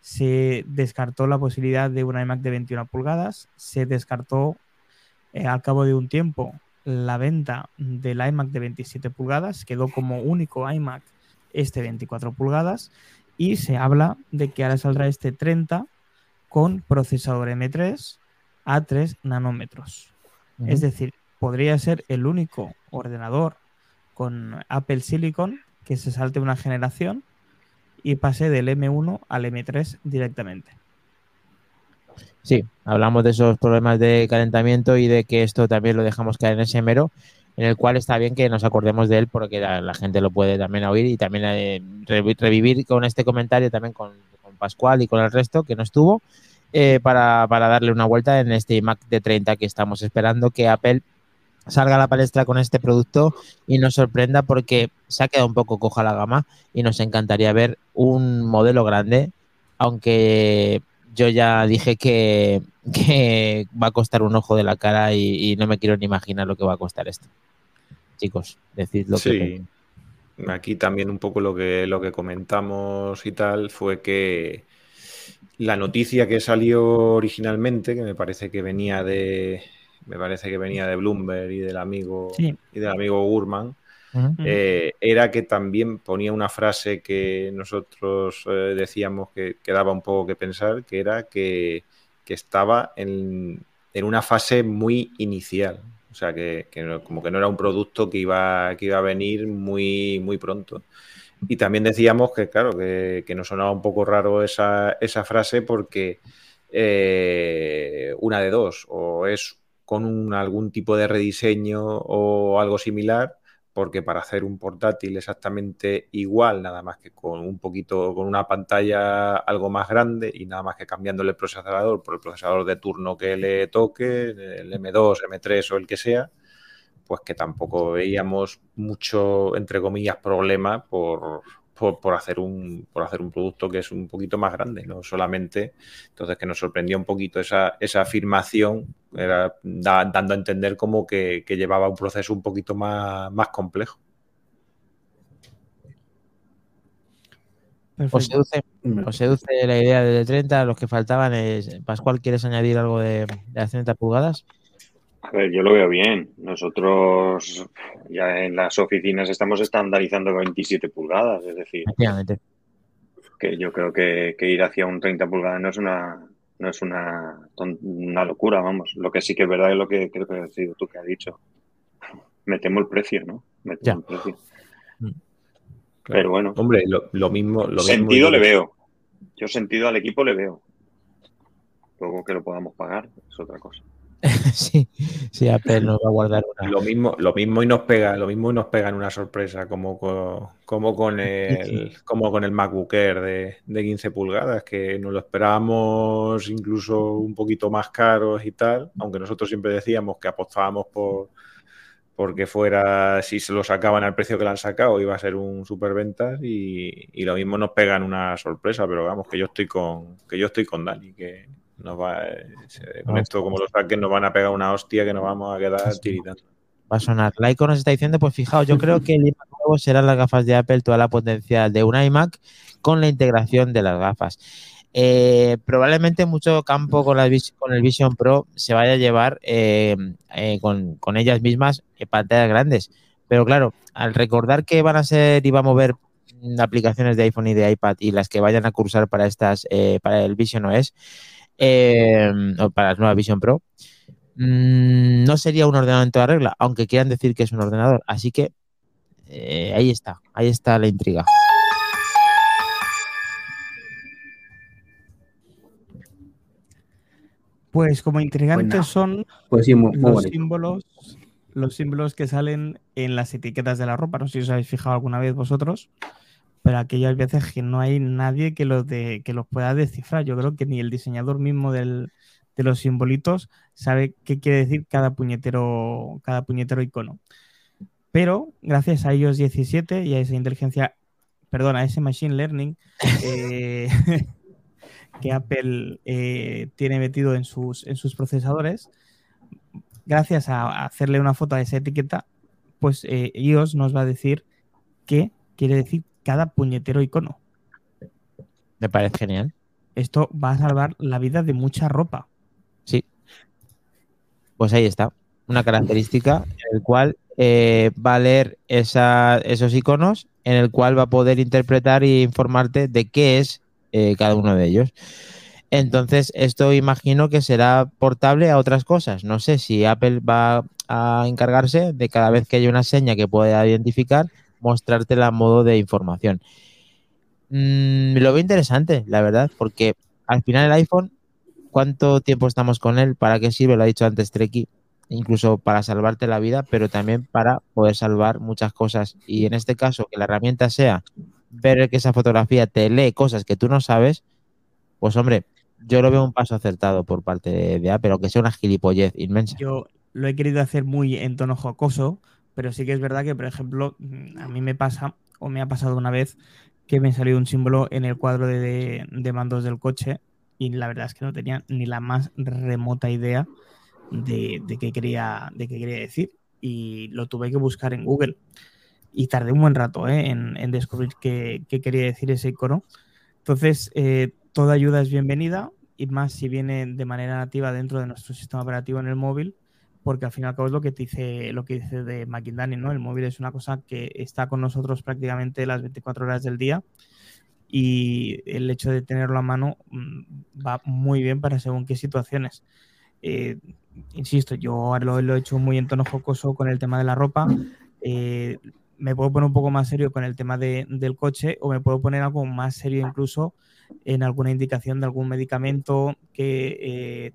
se descartó la posibilidad de un iMac de 21 pulgadas, se descartó eh, al cabo de un tiempo la venta del iMac de 27 pulgadas, quedó como único iMac este 24 pulgadas y se habla de que ahora saldrá este 30 con procesador M3 a 3 nanómetros. Es decir, podría ser el único ordenador con Apple Silicon que se salte una generación y pase del M1 al M3 directamente. Sí, hablamos de esos problemas de calentamiento y de que esto también lo dejamos caer en ese mero, en el cual está bien que nos acordemos de él porque la, gente lo puede también oír y también eh, revivir con este comentario también con, Pascual y con el resto que no estuvo eh, para, para, darle una vuelta en este Mac de 30 que estamos esperando que Apple salga a la palestra con este producto y nos sorprenda porque se ha quedado un poco coja la gama y nos encantaría ver un modelo grande, aunque yo ya dije que, va a costar un ojo de la cara y, no me quiero ni imaginar lo que va a costar esto. Chicos, decid lo sí. Aquí también un poco lo que, lo que comentamos y tal fue que la noticia que salió originalmente, que me parece que venía de, me parece que venía de Bloomberg y del amigo y del amigo Gurman, eh, era que también ponía una frase que nosotros eh, decíamos que, daba un poco que pensar, que era que, estaba en, una fase muy inicial. O sea, que, como que no era un producto que iba, que iba a venir muy, muy pronto. Y también decíamos que, claro, que, nos sonaba un poco raro esa, esa frase porque eh, una de dos, o es con algún tipo de rediseño o algo similar, porque para hacer un portátil exactamente igual, nada más que con un poquito, con una pantalla algo más grande y nada más que cambiándole el procesador por el procesador de turno que le toque, el M2, M3 o el que sea, pues que tampoco veíamos mucho, entre comillas, problema por, por, hacer un, por hacer un producto que es un poquito más grande, no solamente. Entonces, que nos sorprendió un poquito esa, esa afirmación, era dando a entender como que, llevaba un proceso un poquito más, más complejo. ¿Os seduce, seduce, la idea de 30? Los que faltaban es. Pascual, ¿quieres añadir algo de, de las 30 pulgadas? A ver, yo lo veo bien. Nosotros ya en las oficinas estamos estandarizando 27 pulgadas, es decir, que yo creo que, ir hacia un 30 pulgadas no es una no es una, una locura, vamos. Lo que sí que es verdad es lo que creo que has sido tú que has dicho. Metemos el precio, ¿no? Metemos el precio. Mm. Pero bueno. Hombre, lo, mismo. Lo sentido le veo. Yo sentido al equipo le veo. Luego que lo podamos pagar es otra cosa. <laughs> sí, sí, Apple nos va a guardar una. Lo mismo, lo mismo y nos pega, lo mismo y nos pega en una sorpresa, como con, como con el, como con el MacBook Air de, de 15 pulgadas, que nos lo esperábamos incluso un poquito más caros y tal, aunque nosotros siempre decíamos que apostábamos por porque fuera, si se lo sacaban al precio que lo han sacado, iba a ser un superventas y, y lo mismo nos pega en una sorpresa, pero vamos, que yo estoy con, que yo estoy con Dani, que, nos va, con esto, como lo saquen, nos van a pegar una hostia que nos vamos a quedar tiritando. Va a sonar. Laico nos está diciendo, pues fijaos, yo creo que el iMac nuevo serán las gafas de Apple, toda la potencia de un iMac con la integración de las gafas. Eh, probablemente mucho campo con, la, con el Vision Pro se vaya a llevar eh, eh, con, ellas mismas pantallas grandes, Pero claro, al recordar que van a ser y va a mover aplicaciones de iPhone y de iPad y las que vayan a cursar para estas, eh, para el Vision OS, eh, o para la nueva Vision Pro, mm, no sería un ordenador en toda regla, aunque quieran decir que es un ordenador. Así que eh, ahí está, ahí está la intriga. Pues como intrigantes son pues los símbolos, los símbolos que salen en las etiquetas de la ropa. No sé si os habéis fijado alguna vez vosotros, pero aquellas veces que no hay nadie que los de, que los pueda descifrar. Yo creo que ni el diseñador mismo de los simbolitos sabe qué quiere decir cada puñetero, cada puñetero icono. Pero gracias a iOS 17 y a esa inteligencia, perdón, a ese machine learning, eh, <laughs> que Apple eh, tiene metido en sus, en sus procesadores, gracias a hacerle una foto a esa etiqueta, pues eh, iOS nos va a decir qué quiere decir cada puñetero icono. Me parece genial. Esto va a salvar la vida de mucha ropa. Sí. Pues ahí está. Una característica en el cual eh, va a leer esos iconos, en el cual va a poder interpretar e informarte de qué es eh, cada uno de ellos. Entonces, esto imagino que será portable a otras cosas. No sé si Apple va a encargarse de cada vez que haya una seña que pueda identificar, mostrártela a modo de información. Mm, lo veo interesante, la verdad, porque al final el iPhone, ¿cuánto tiempo estamos con él? ¿Para qué sirve? Lo ha dicho antes Treki, incluso para salvarte la vida, pero también para poder salvar muchas cosas. Y en este caso, que la herramienta sea ver que esa fotografía te lee cosas que tú no sabes, pues hombre, yo lo veo un paso acertado por parte de, Apple, aunque sea una gilipollez inmensa. Yo lo he querido hacer muy en tono jocoso, pero sí que es verdad que, por ejemplo, a mí me pasa, o me ha pasado una vez, que me ha salido un símbolo en el cuadro de, mandos del coche y la verdad es que no tenía ni la más remota idea de, qué, quería, de qué quería decir y lo tuve que buscar en Google y tardé un buen rato ¿eh? en, descubrir qué, quería decir ese icono. Entonces, eh, toda ayuda es bienvenida y más si viene de manera nativa dentro de nuestro sistema operativo en el móvil, porque al fin y al cabo es lo que dice, lo que dice de McIndani, ¿no? El móvil es una cosa que está con nosotros prácticamente las 24 horas del día y el hecho de tenerlo a mano mm, va muy bien para según qué situaciones. Eh, insisto, yo lo, lo, he hecho muy en tono jocoso con el tema de la ropa me puedo poner un poco más serio con el tema del coche o me puedo poner algo más serio incluso en alguna indicación de algún medicamento que eh,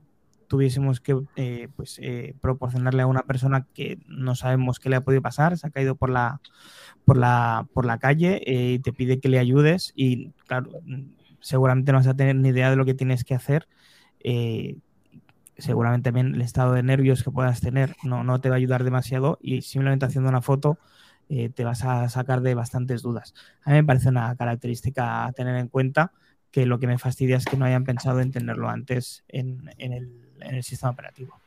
tuviésemos que eh, pues, eh, proporcionarle a una persona que no sabemos qué le ha podido pasar, se ha caído por la, por la, por la calle y te pide que le ayudes y claro, seguramente no vas a tener ni idea de lo que tienes que hacer. seguramente también el estado de nervios que puedas tener no, no te va a ayudar demasiado y simplemente haciendo una foto eh, te vas a sacar de bastantes dudas. A mí me parece una característica a tener en cuenta que lo que me fastidia es que no hayan pensado en tenerlo antes en, el, sistema operativo.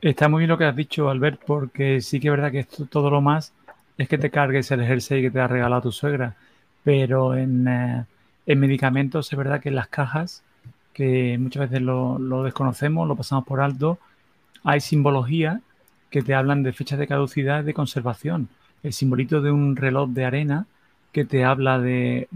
Está muy bien lo que has dicho, Albert, porque sí que es verdad que esto, todo lo más es que te cargues el jersey que te ha regalado tu suegra, pero en, eh, medicamentos es verdad que en las cajas, que muchas veces lo, lo desconocemos, lo pasamos por alto, hay simbología que te hablan de fechas de caducidad de conservación. El simbolito de un reloj de arena que te habla de,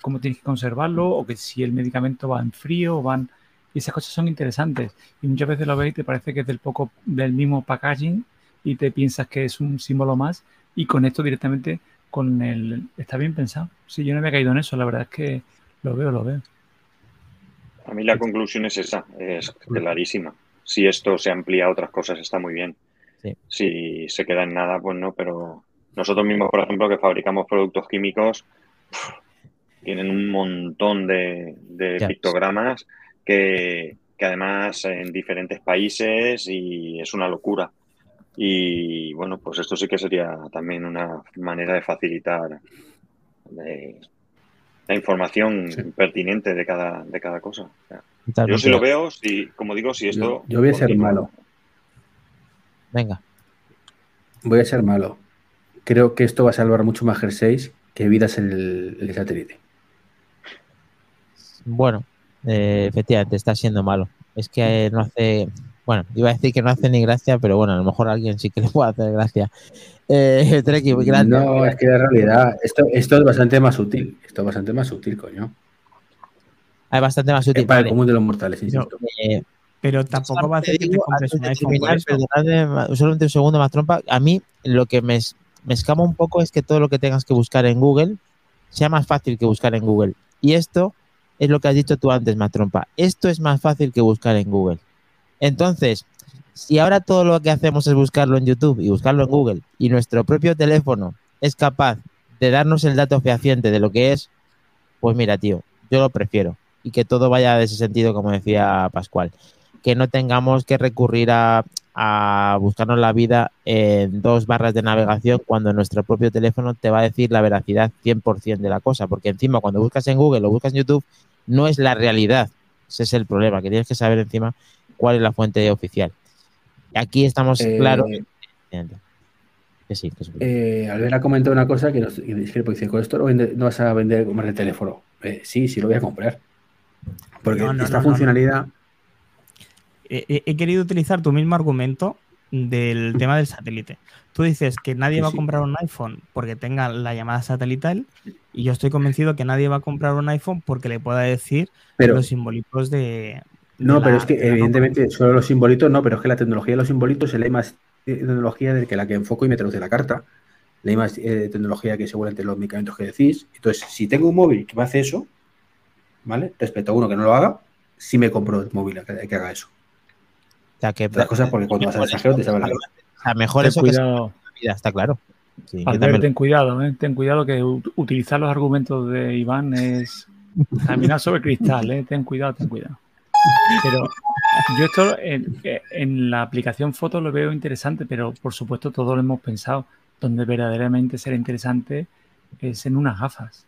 cómo tienes que conservarlo o que si el medicamento va en frío o van... Y esas cosas son interesantes. Y muchas veces lo ves y te parece que es del, poco, del mismo packaging y te piensas que es un símbolo más y con esto directamente con el... Está bien pensado. Si yo no había caído en eso, la verdad es que lo veo, lo veo. A mí la conclusión es esa, es clarísima. Si esto se amplía a otras cosas está muy bien. Si se queda en nada, pues no, pero nosotros mismos, por ejemplo, que fabricamos productos químicos, tienen un montón de, pictogramas que, además en diferentes países y es una locura. Y bueno, pues esto sí que sería también una manera de facilitar la información pertinente de cada, de cada cosa. yo sí lo veo, si, como digo, si esto... Yo, voy a ser malo. Venga. Voy a ser malo. Creo que esto va a salvar mucho más jerseys que vidas en el, satélite. Bueno, eh, efectivamente, está siendo malo. Es que no hace. Bueno, iba a decir que no hace ni gracia, pero bueno, a lo mejor a alguien sí que <laughs> le puede hacer gracia. Eh, <laughs> Treki, grande. No, es que en realidad esto, esto es bastante más útil. Esto es bastante más útil, coño. Hay bastante más útil. Es para el común de los mortales, insisto. Eh, Pero tampoco va a hacer que te compres iPhone solamente un segundo más trompa. A mí lo que me, es- me escama un poco es que todo lo que tengas que buscar en Google sea más fácil que buscar en Google. Y esto es lo que has dicho tú antes, más trompa. Esto es más fácil que buscar en Google. Entonces, si ahora todo lo que hacemos es buscarlo en YouTube y buscarlo en Google y nuestro propio teléfono es capaz de darnos el dato fehaciente de lo que es, pues mira, tío, yo lo prefiero. Y que todo vaya de ese sentido, como decía Pascual. Que no tengamos que recurrir a, a buscarnos la vida en dos barras de navegación cuando nuestro propio teléfono te va a decir la veracidad 100% de la cosa. Porque encima, cuando buscas en Google o buscas en YouTube, no es la realidad. Ese es el problema, que tienes que saber encima cuál es la fuente oficial. Aquí estamos Eh, claros. Que sí, que sí. Eh, Albert ha comentado una cosa que nos que discrepo. Dice, con esto no, vende- no vas a vender más de teléfono. Eh, sí, sí lo voy a comprar. Porque No, no, esta funcionalidad... He querido utilizar tu mismo argumento del tema del satélite. Tú dices que nadie Sí, va a comprar un iPhone porque tenga la llamada satelital y yo estoy convencido que nadie va a comprar un iPhone porque le pueda decir Pero, los simbolitos de... de no, la- pero es que evidentemente solo los simbolitos no, pero es que la tecnología de los simbolitos es la más tecnología de que la que enfoco y me traduce la carta. La más eh, tecnología que seguramente los medicamentos que decís. Entonces, si tengo un móvil que me hace eso, ¿vale? Respecto a uno que no lo haga, sí me compro el móvil que, que haga eso. O sea, que Otras cosas porque cuando vas al <laughs> extranjero te sabe la. O sea, mejor Ten eso cuidado, la vida, está claro. Sí, yo Albert, también- ten cuidado, ¿eh? ten cuidado que utilizar los argumentos de Iván es caminar sobre cristal, ¿eh? ten cuidado, ten cuidado. Pero yo esto en, en la aplicación foto lo veo interesante, pero por supuesto todos lo hemos pensado. Donde verdaderamente será interesante es en unas gafas.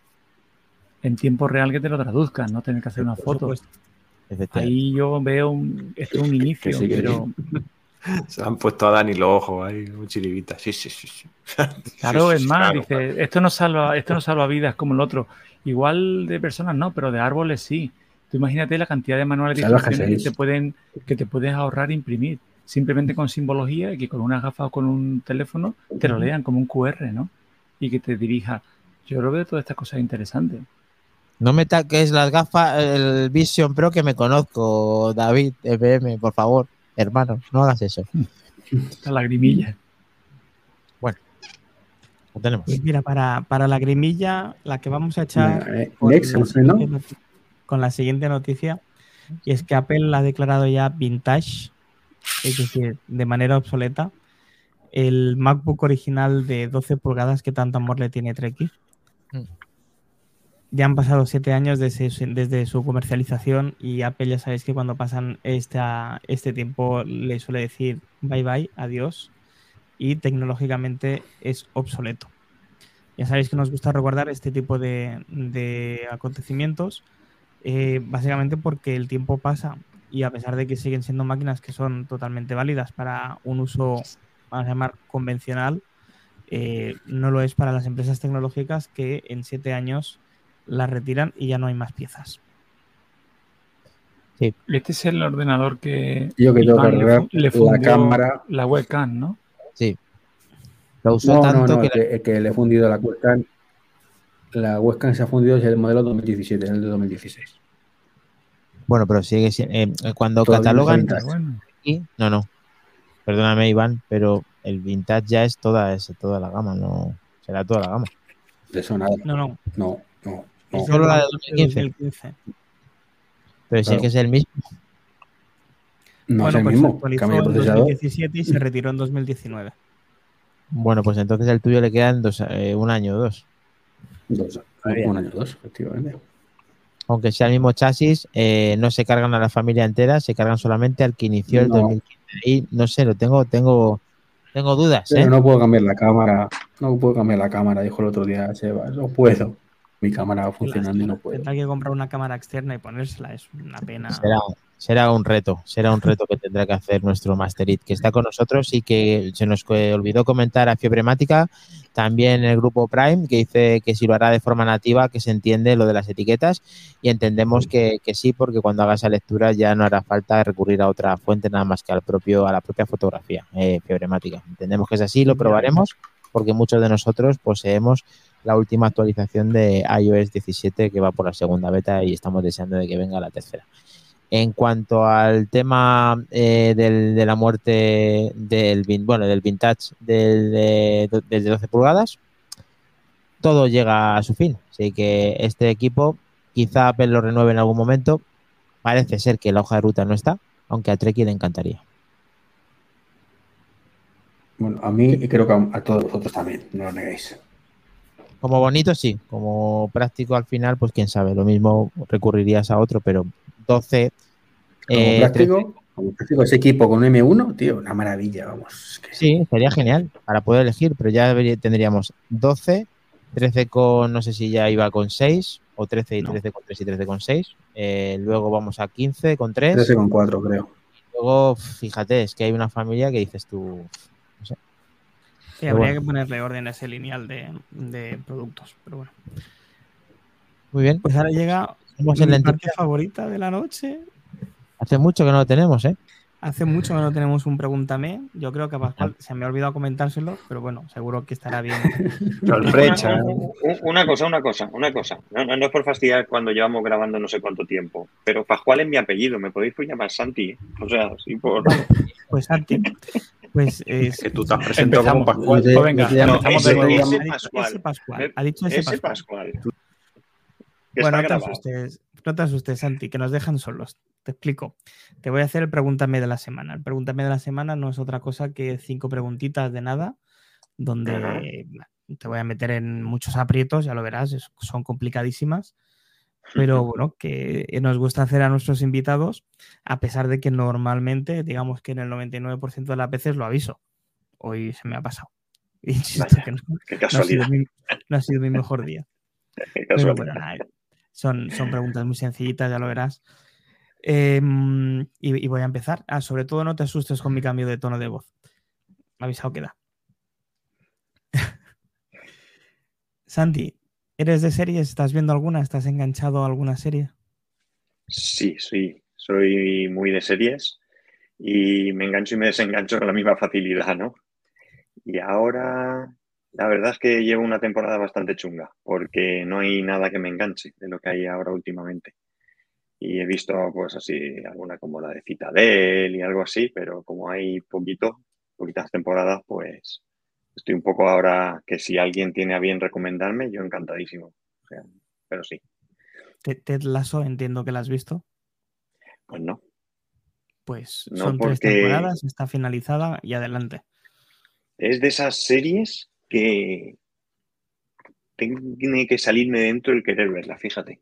En tiempo real que te lo traduzcan, no tener que hacer una foto. Ahí yo veo un, esto es un inicio, sí, que sí. pero Se han puesto a Dani los ojos ahí, un chiribita. Sí, sí, sí. sí. <laughs> Claro, Sí, es más, claro, dice, esto no salva, esto no salva vidas como el otro. Igual de personas no, pero de árboles sí. Tú imagínate la cantidad de manuales de instrucciones que G6. te pueden, que te puedes ahorrar e imprimir. Simplemente con simbología y que con unas gafas o con un teléfono te lo lean como un QR, ¿no? Y que te dirija. Yo lo veo todas estas cosas interesantes. No me taques las gafas, el Vision Pro que me conozco, David, FM, por favor, hermano, no hagas eso. La lagrimilla. Lo tenemos. Pues mira, para, para la grimilla, la que vamos a echar eh, con, la ¿no? siguiente noti- con la siguiente noticia, y es que Apple la ha declarado ya vintage, es decir, de manera obsoleta, el MacBook original de 12 pulgadas que tanto amor le tiene Treki. Mm. Ya han pasado siete años desde su, comercialización y Apple ya sabéis que cuando pasan esta, este tiempo le suele decir bye bye, adiós y tecnológicamente es obsoleto. Ya sabéis que nos gusta recordar este tipo de, de acontecimientos, eh, básicamente porque el tiempo pasa y a pesar de que siguen siendo máquinas que son totalmente válidas para un uso, vamos a llamar, convencional, eh, no lo es para las empresas tecnológicas que en siete años las retiran y ya no hay más piezas. Este es el ordenador que Yo que tengo que Iván le le la fundió cámara. la webcam, ¿no? Sí. Lo usó No, no, tanto no, que, que, que le he fundido la webcam. La webcam se ha fundido es el modelo 2017, es el de 2016. bueno, pero sigue siendo, eh, cuando Todavía catalogan no bueno, aquí, no, no. Perdóname, Iván, pero el vintage ya es toda, es toda la gama, no será toda la gama. De eso nada. No, no. No, no, no. Es Solo el la de Mac 2015. Pero sí Claro. que es el mismo. No es bueno, el pues se mismo. actualizó Cambio de en procesador. 2017 y se retiró en 2019. Bueno, pues entonces el tuyo le quedan dos, eh, un año o dos. Dos, un año o dos, efectivamente. Aunque sea el mismo chasis, eh, no se cargan a la familia entera, se cargan solamente al que inició el No. 2015. Y no sé, lo tengo, tengo, tengo dudas, ¿eh? No puedo cambiar la cámara. No puedo cambiar la cámara, dijo el otro día Seba. No puedo. Mi cámara va funcionando y no puedo. Tendrá que comprar una cámara externa y ponérsela, es una pena. Será, será un reto, será un reto que tendrá que hacer nuestro Masterit, que está con nosotros y que se nos olvidó comentar a Fiebremática, también el grupo Prime, que dice que si lo hará de forma nativa, que se entiende lo de las etiquetas y entendemos que, sí, porque cuando haga esa lectura ya no hará falta recurrir a otra fuente nada más que al propio, a la propia fotografía eh, Fiebremática. Entendemos que es así, lo probaremos porque muchos de nosotros poseemos la última actualización de iOS 17 que va por la segunda beta y estamos deseando de que venga la tercera. En cuanto al tema eh, de la muerte del, bueno, del vintage del, de, 12 pulgadas, todo llega a su fin. Así que este equipo, quizá Apple lo renueve en algún momento. Parece ser que la hoja de ruta no está, aunque a Treki le encantaría. Bueno, a mí y creo que a, a todos vosotros también, no lo neguéis. Como bonito, sí. Como práctico al final, pues quién sabe. Lo mismo recurrirías a otro, pero 12. Como eh, práctico, como práctico, ese equipo con M1, tío, una maravilla, vamos. Sí, sería genial para poder elegir, pero ya tendríamos 12, 13 con, no sé si ya iba con 6, o 13 y 13 con 3 y 13 con 6. Eh, luego vamos a 15 con 3. 13 con 4, creo. luego, fíjate, es que hay una familia que dices tú, no. Sí, habría que ponerle orden a ese lineal de, de productos, pero bueno. Muy bien. Pues ahora llega mi parte favorita de la noche. Hace mucho que no lo tenemos, ¿eh? Hace mucho que no tenemos un pregúntame. Yo creo que a Pascual se me ha olvidado comentárselo, pero bueno, seguro que estará bien. <laughs> una, cosa, una cosa, una cosa. No, no, es por fastidiar cuando llevamos grabando no sé cuánto tiempo, pero Pascual es mi apellido, me podéis llamar Santi. O sea, sí por. Pues Santi. <laughs> Pues <laughs> es, que tú te has presentado como Pascual. Pues venga, ese, Pascual. Ha dicho ese, Pascual. Bueno, no te, asustes, no te asustes, Santi, que nos dejan solos. Te explico. Te voy a hacer el pregúntame de la semana. El pregúntame de la semana no es otra cosa que cinco preguntitas de nada, donde te voy a meter en muchos aprietos, ya lo verás, son complicadísimas. Pero bueno, que nos gusta hacer a nuestros invitados, a pesar de que normalmente, digamos que en el 99% de las veces lo aviso. Hoy se me ha pasado. <laughs> que no, qué casualidad. <laughs> No ha, sido mi, mejor día. Pero bueno, son, son preguntas muy sencillitas, ya lo verás. Em, y, voy a empezar. Ah, sobre todo no te asustes con mi cambio de tono de voz. Avisado queda. <laughs> Santi, ¿eres de series? ¿Estás viendo alguna? ¿Estás enganchado a alguna serie? Sí, sí. Soy muy de series y me engancho y me desengancho con la misma facilidad, ¿no? Y ahora, la verdad es que llevo una temporada bastante chunga porque no hay nada que me enganche de lo que hay ahora últimamente y he visto pues así alguna como la de Citadel y algo así, pero como hay poquito, poquitas temporadas, pues estoy un poco ahora que si alguien tiene a bien recomendarme, yo encantadísimo. pero sí. Ted Lasso, entiendo que la has visto. Pues no. Pues son tres temporadas, está finalizada y adelante. Es de esas series que tiene que salirme dentro el querer verla, fíjate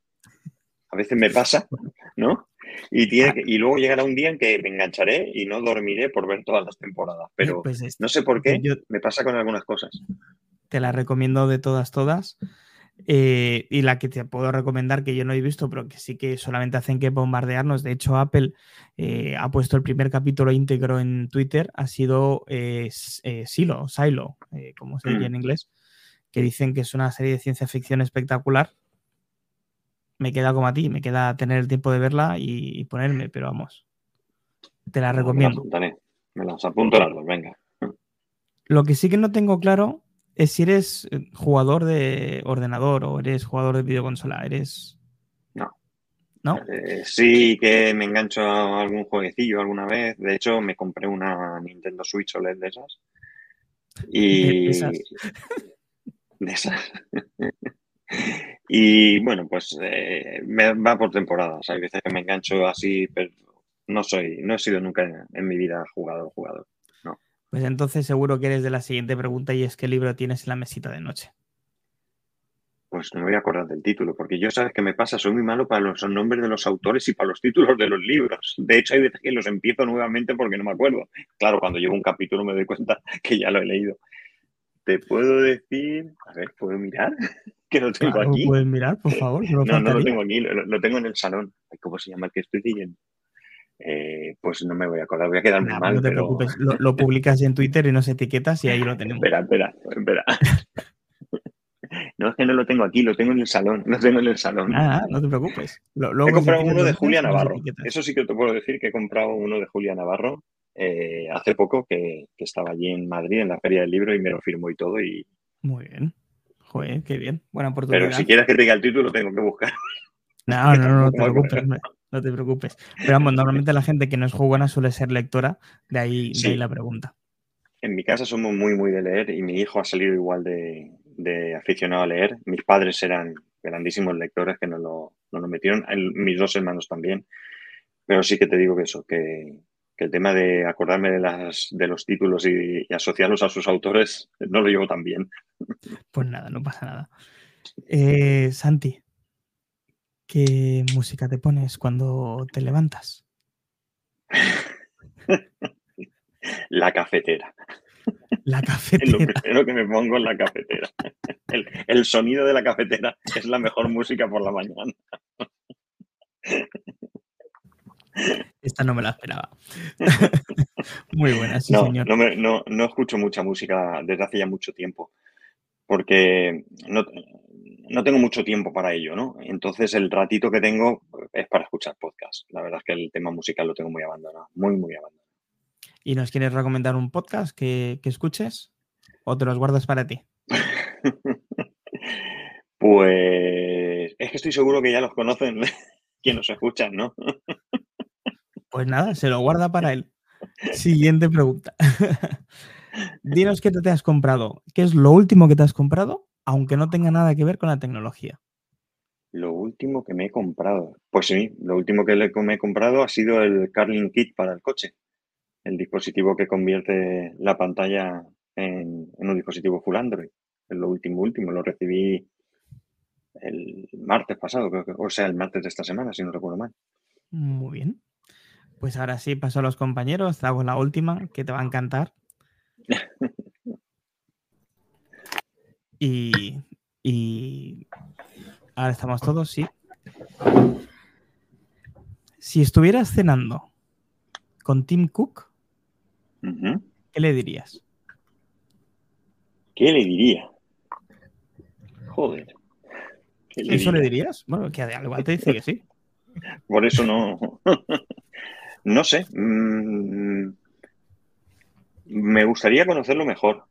a veces me pasa, <laughs> ¿no? Y, tiene y luego llegará un día en que me engancharé y no dormiré por ver todas las temporadas. Pero pues no sé por qué, me pasa con algunas cosas. Te la recomiendo de todas, todas. Eh, y la que te puedo recomendar, que yo no he visto, pero que sí que solamente hacen que bombardearnos. De hecho, Apple eh, ha puesto el primer capítulo íntegro en Twitter, ha sido eh, Silo, Silo, como se en mm. inglés, que dicen que es una serie de ciencia ficción espectacular me queda como a ti, me queda tener el tiempo de verla y, ponerme, pero vamos, te la recomiendo. Me las apunto las dos, venga. Lo que sí que no tengo claro es si eres eh, jugador de ordenador o eres jugador de videoconsola. Eres. No. ¿No? Eh, sí que me engancho a algún jueguecillo alguna vez. De hecho, me compré una Nintendo Switch OLED de esas. Y. De esas. <laughs> De esas. Y bueno, pues eh, me va por temporadas. Hay veces que me engancho así, pero no soy, no he sido nunca en, mi vida jugador jugador. No. Pues entonces seguro que eres de la siguiente pregunta y es qué libro tienes en la mesita de noche. Pues no me voy a acordar del título, porque yo sabes que me pasa, soy muy malo para los nombres de los autores y para los títulos de los libros. De hecho, hay veces que los empiezo nuevamente porque no me acuerdo. Claro, cuando llevo un capítulo me doy cuenta <laughs> que ya lo he leído. Te puedo decir, a ver, ¿puedo mirar? Que lo tengo aquí. puedes mirar, por <laughs> favor? No, no, lo tengo aquí, lo, tengo en el salón. ¿Cómo se llama el que estoy siguiendo? eh, pues no me voy a acordar, voy a quedar muy mal. No te pero... preocupes, lo, <laughs> lo, publicas en Twitter y nos etiquetas y ahí lo tenemos. espera, espera, espera. <laughs> No, es que no lo tengo aquí, lo tengo en el salón, lo tengo en el salón. Ah, no te preocupes. He comprado uno de Julia Navarro. Eso sí que te puedo decir que he comprado uno de Julia Navarro eh, hace poco que, que, estaba allí en Madrid en la Feria del Libro y me lo firmó y todo. Y... Muy bien. Joder, qué bien. Buena oportunidad. Pero si quieres que te diga el título, tengo que buscar. No, <laughs> no, no, no te preocupes. No te preocupes. Pero vamos, normalmente la gente que no es jugona suele ser lectora, de ahí, de ahí la pregunta. En mi casa somos muy, muy de leer y mi hijo ha salido igual de, de aficionado a leer. Mis padres eran grandísimos lectores que nos lo, nos lo metieron, mis dos hermanos también. Pero sí que te digo que eso, que, que el tema de acordarme de, las, de los títulos y, y, asociarlos a sus autores no lo llevo tan bien. Pues nada, no pasa nada. Eh, Santi, ¿qué música te pones cuando te levantas? La cafetera. La cafetera. <laughs> Es lo primero que me pongo en la cafetera. El, el, sonido de la cafetera es la mejor música por la mañana. Esta no me la esperaba. <laughs> Muy buena, sí, no, señor. No, me, no, no, escucho mucha música desde hace ya mucho tiempo, porque no, no, tengo mucho tiempo para ello, ¿no? Entonces el ratito que tengo es para escuchar podcast. La verdad es que el tema musical lo tengo muy abandonado, muy, muy abandonado. ¿Y nos quieres recomendar un podcast que, que escuches? ¿O te los guardas para ti? <laughs> pues es que estoy seguro que ya los conocen <laughs> quienes nos escuchan, ¿no? Pues nada, se lo guarda <laughs> para él. Siguiente pregunta. <laughs> Dinos qué te has comprado. ¿Qué es lo último que te has comprado, aunque no tenga nada que ver con la tecnología? Lo último que me he comprado. Pues sí, lo último que me he comprado ha sido el Carling Kit para el coche. El dispositivo que convierte la pantalla en, en un dispositivo full Android. Es lo último, último. Lo recibí el martes pasado, creo que, o sea, el martes de esta semana, si no recuerdo mal. Muy bien. Pues ahora sí, paso a los compañeros. Hago la última, que te va a encantar. <laughs> Y, y ahora estamos todos, sí. Si estuvieras cenando con Tim Cook, uh -huh. ¿qué le dirías? ¿Qué le diría? Joder. ¿Qué le ¿Eso diría? le dirías? Bueno, que al igual te dice que sí. <laughs> Por eso no. <laughs> no sé. Mm, me gustaría conocerlo mejor.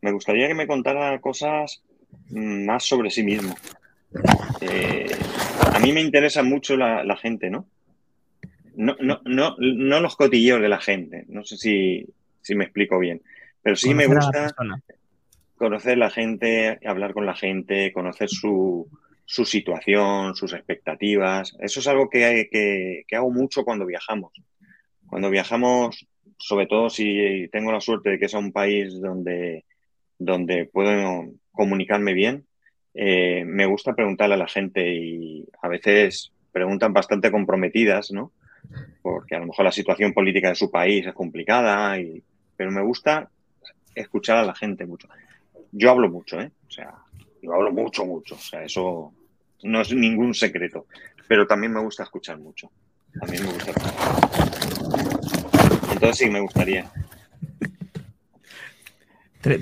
Me gustaría que me contara cosas más sobre sí mismo. Eh, a mí me interesa mucho la, la gente, ¿no? No, no, no, no los cotilleos de la gente. No sé si, si me explico bien. Pero sí me gusta conocer la gente, hablar con la gente, conocer su, su situación, sus expectativas. Eso es algo que, que, que, hago mucho cuando viajamos. Cuando viajamos, sobre todo si tengo la suerte de que es a un país donde, donde puedo comunicarme bien, eh, me gusta preguntarle a la gente y a veces preguntan bastante comprometidas, ¿no? Porque a lo mejor la situación política de su país es complicada, y, pero me gusta escuchar a la gente mucho. Yo hablo mucho, ¿eh? O sea, yo hablo mucho, mucho. O sea, eso no es ningún secreto. Pero también me gusta escuchar mucho. También me gusta escuchar. Entonces sí, me gustaría.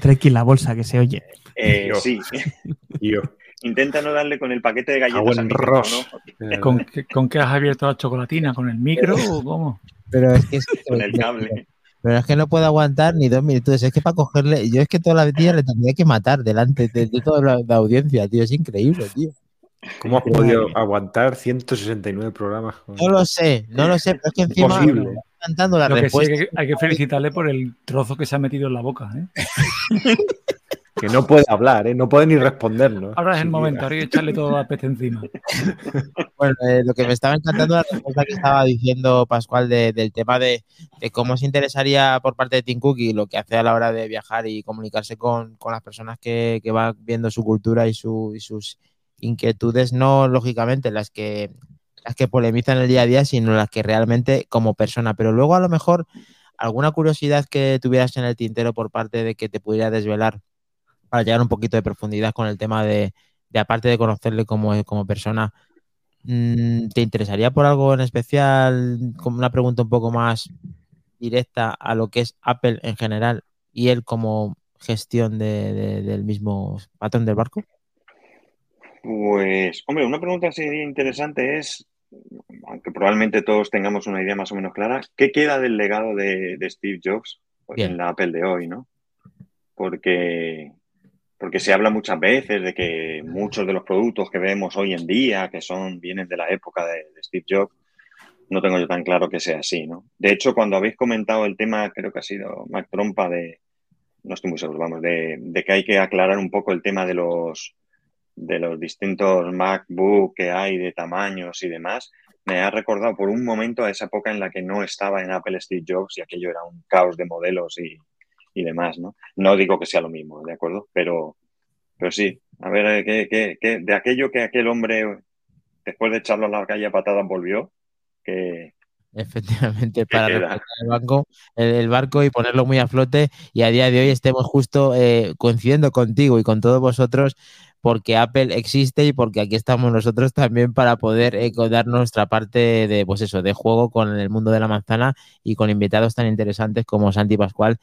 Aquí la bolsa que se oye. Eh, sí. <laughs> Yo. Intenta no darle con el paquete de galletas. Ah, micro, ¿no? ¿Con, qué, ¿Con, qué, has abierto la chocolatina? ¿Con el micro o cómo? Pero es que es, <laughs> con el cable. Pero es que no puedo aguantar ni dos minutos. Es que para cogerle, yo es que toda la vida le tendría que matar delante de, de toda la, la, audiencia, tío. Es increíble, tío. ¿Cómo has podido aguantar 169 programas? No lo sé, no lo sé, pero es que encima Imposible. cantando la lo respuesta. Que sí, hay, que, hay, que, felicitarle por el trozo que se ha metido en la boca. ¿eh? <laughs> que no puede hablar, ¿eh? no puede ni respondernos. Ahora es el momento, ahora hay que echarle todo a peste encima. Bueno, eh, lo que me estaba encantando la respuesta que estaba diciendo Pascual de, del tema de, de, cómo se interesaría por parte de Tim Cook y lo que hace a la hora de viajar y comunicarse con, con las personas que, que van viendo su cultura y, su, y sus inquietudes, no lógicamente las que, las que polemizan el día a día, sino las que realmente como persona. Pero luego a lo mejor alguna curiosidad que tuvieras en el tintero por parte de que te pudiera desvelar para llegar un poquito de profundidad con el tema de, de aparte de conocerle como, como persona, mm, ¿te interesaría por algo en especial? Como una pregunta un poco más directa a lo que es Apple en general y él como gestión del mismo patrón del barco? Pues, hombre, una pregunta así interesante es, aunque probablemente todos tengamos una idea más o menos clara, ¿qué queda del legado de, Steve Jobs en la Apple de hoy, no? Porque, porque se habla muchas veces de que muchos de los productos que vemos hoy en día, que son, vienen de la época de, Steve Jobs, no tengo yo tan claro que sea así, ¿no? De hecho, cuando habéis comentado el tema, creo que ha sido Mac Trompa de, no estoy muy seguro, vamos, de, que hay que aclarar un poco el tema de los de los distintos MacBook que hay de tamaños y demás, me ha recordado por un momento a esa época en la que no estaba en Apple Steve Jobs y aquello era un caos de modelos y, demás, ¿no? No digo que sea lo mismo, ¿de acuerdo? Pero, pero sí, a ver, ¿qué, qué, de aquello que aquel hombre, después de echarlo a la calle a patadas, volvió, que, Efectivamente, para el, banco, el, barco y ponerlo muy a flote y a día de hoy estemos justo eh, coincidiendo contigo y con todos vosotros porque Apple existe y porque aquí estamos nosotros también para poder eh, dar nuestra parte de, pues eso, de juego con el mundo de la manzana y con invitados tan interesantes como Santi Pascual,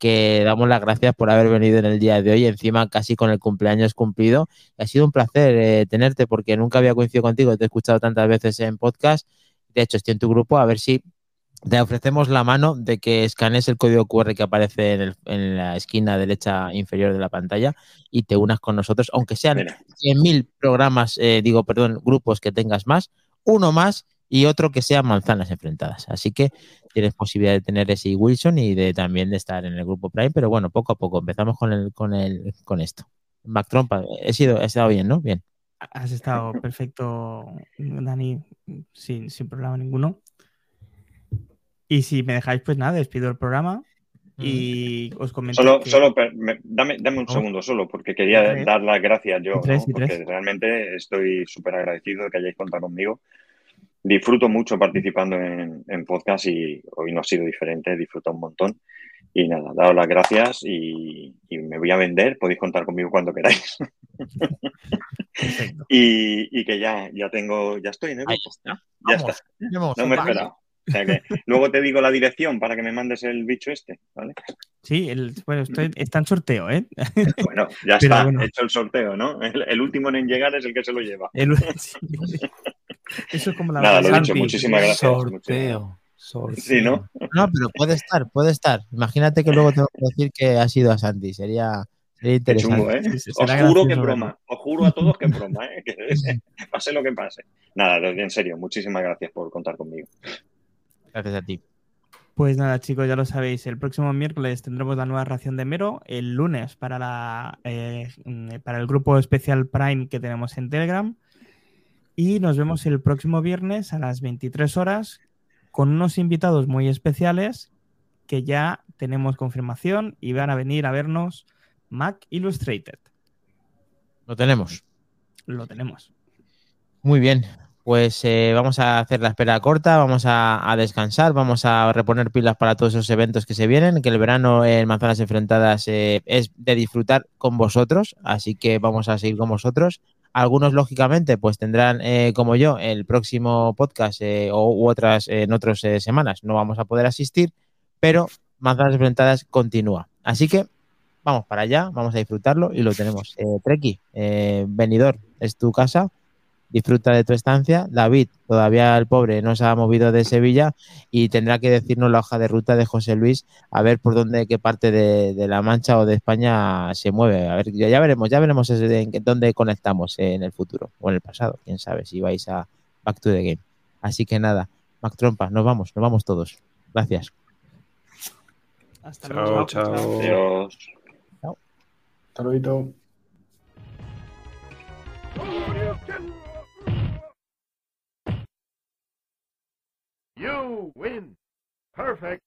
que damos las gracias por haber venido en el día de hoy, encima casi con el cumpleaños cumplido. Ha sido un placer eh, tenerte porque nunca había coincidido contigo, te he escuchado tantas veces en podcast, de hecho estoy en tu grupo, a ver si te ofrecemos la mano de que escanees el código QR que aparece en, la esquina derecha inferior de la pantalla y te unas con nosotros, aunque sean 100.000 programas, eh, digo, perdón, grupos que tengas más, uno más y otro que sean manzanas enfrentadas. Así que tienes posibilidad de tener ese Wilson y de también de estar en el grupo Prime, pero bueno, poco a poco empezamos con el, con el, con esto. Mac Trompa, he sido, he estado bien, ¿no? Bien. Has estado <laughs> perfecto, Dani, sin, sin problema ninguno. Y si me dejáis, pues nada, despido el programa y os comento. Solo, solo dame, dame, un segundo solo, porque quería dar las gracias yo, porque realmente estoy súper agradecido de que hayáis contado conmigo. Disfruto mucho participando en, en, podcast y hoy no ha sido diferente, disfruto un montón. Y nada, daos las gracias y, me voy a vender, podéis contar conmigo cuando queráis. <laughs> y, y, que ya, ya tengo, ya estoy en el grupo. Ya está. No me he esperado luego te digo la dirección para que me mandes el bicho este, ¿vale? Sí, el, bueno, estoy, está en sorteo, ¿eh? <laughs> Bueno, ya está, hecho el sorteo, ¿no? El, último en llegar es el que se lo lleva. <laughs> Eso es como la Nada, lo he dicho, muchísimas gracias. Sorteo. Sí, ¿no? No, pero puede estar, puede estar. Imagínate que luego tengo que decir que ha sido a Santi, sería, interesante. ¿eh? Os juro que broma, os juro a todos que broma, ¿eh? que <laughs> pase lo que pase. Nada, en serio, muchísimas gracias por contar conmigo. Gracias a ti. Pues nada, chicos, ya lo sabéis. El próximo miércoles tendremos la nueva ración de Mero. El lunes para, la, eh, para el grupo especial Prime que tenemos en Telegram. Y nos vemos el próximo viernes a las 23 horas con unos invitados muy especiales que ya tenemos confirmación y van a venir a vernos Mac Illustrated. Lo tenemos. Lo tenemos. Muy bien pues eh, vamos a hacer la espera corta, vamos a, descansar, vamos a reponer pilas para todos esos eventos que se vienen, que el verano en Manzanas Enfrentadas eh, es de disfrutar con vosotros, así que vamos a seguir con vosotros. Algunos, lógicamente, pues tendrán, eh, como yo, el próximo podcast o, u otras en otras semanas. No vamos a poder asistir, pero Manzanas Enfrentadas continúa. Así que vamos para allá, vamos a disfrutarlo y lo tenemos. Treki, venidor, es tu casa disfruta de tu estancia. David, todavía el pobre no se ha movido de Sevilla y tendrá que decirnos la hoja de ruta de José Luis a ver por dónde, qué parte de, La Mancha o de España se mueve. A ver, ya veremos, ya veremos en dónde conectamos en el futuro o en el pasado. Quién sabe si vais a Back to the Game. Así que nada, Mac Trompa, nos vamos, nos vamos todos. Gracias. Hasta luego. Chao, chao. Adiós. Chao. Hasta luego. You win. Perfect.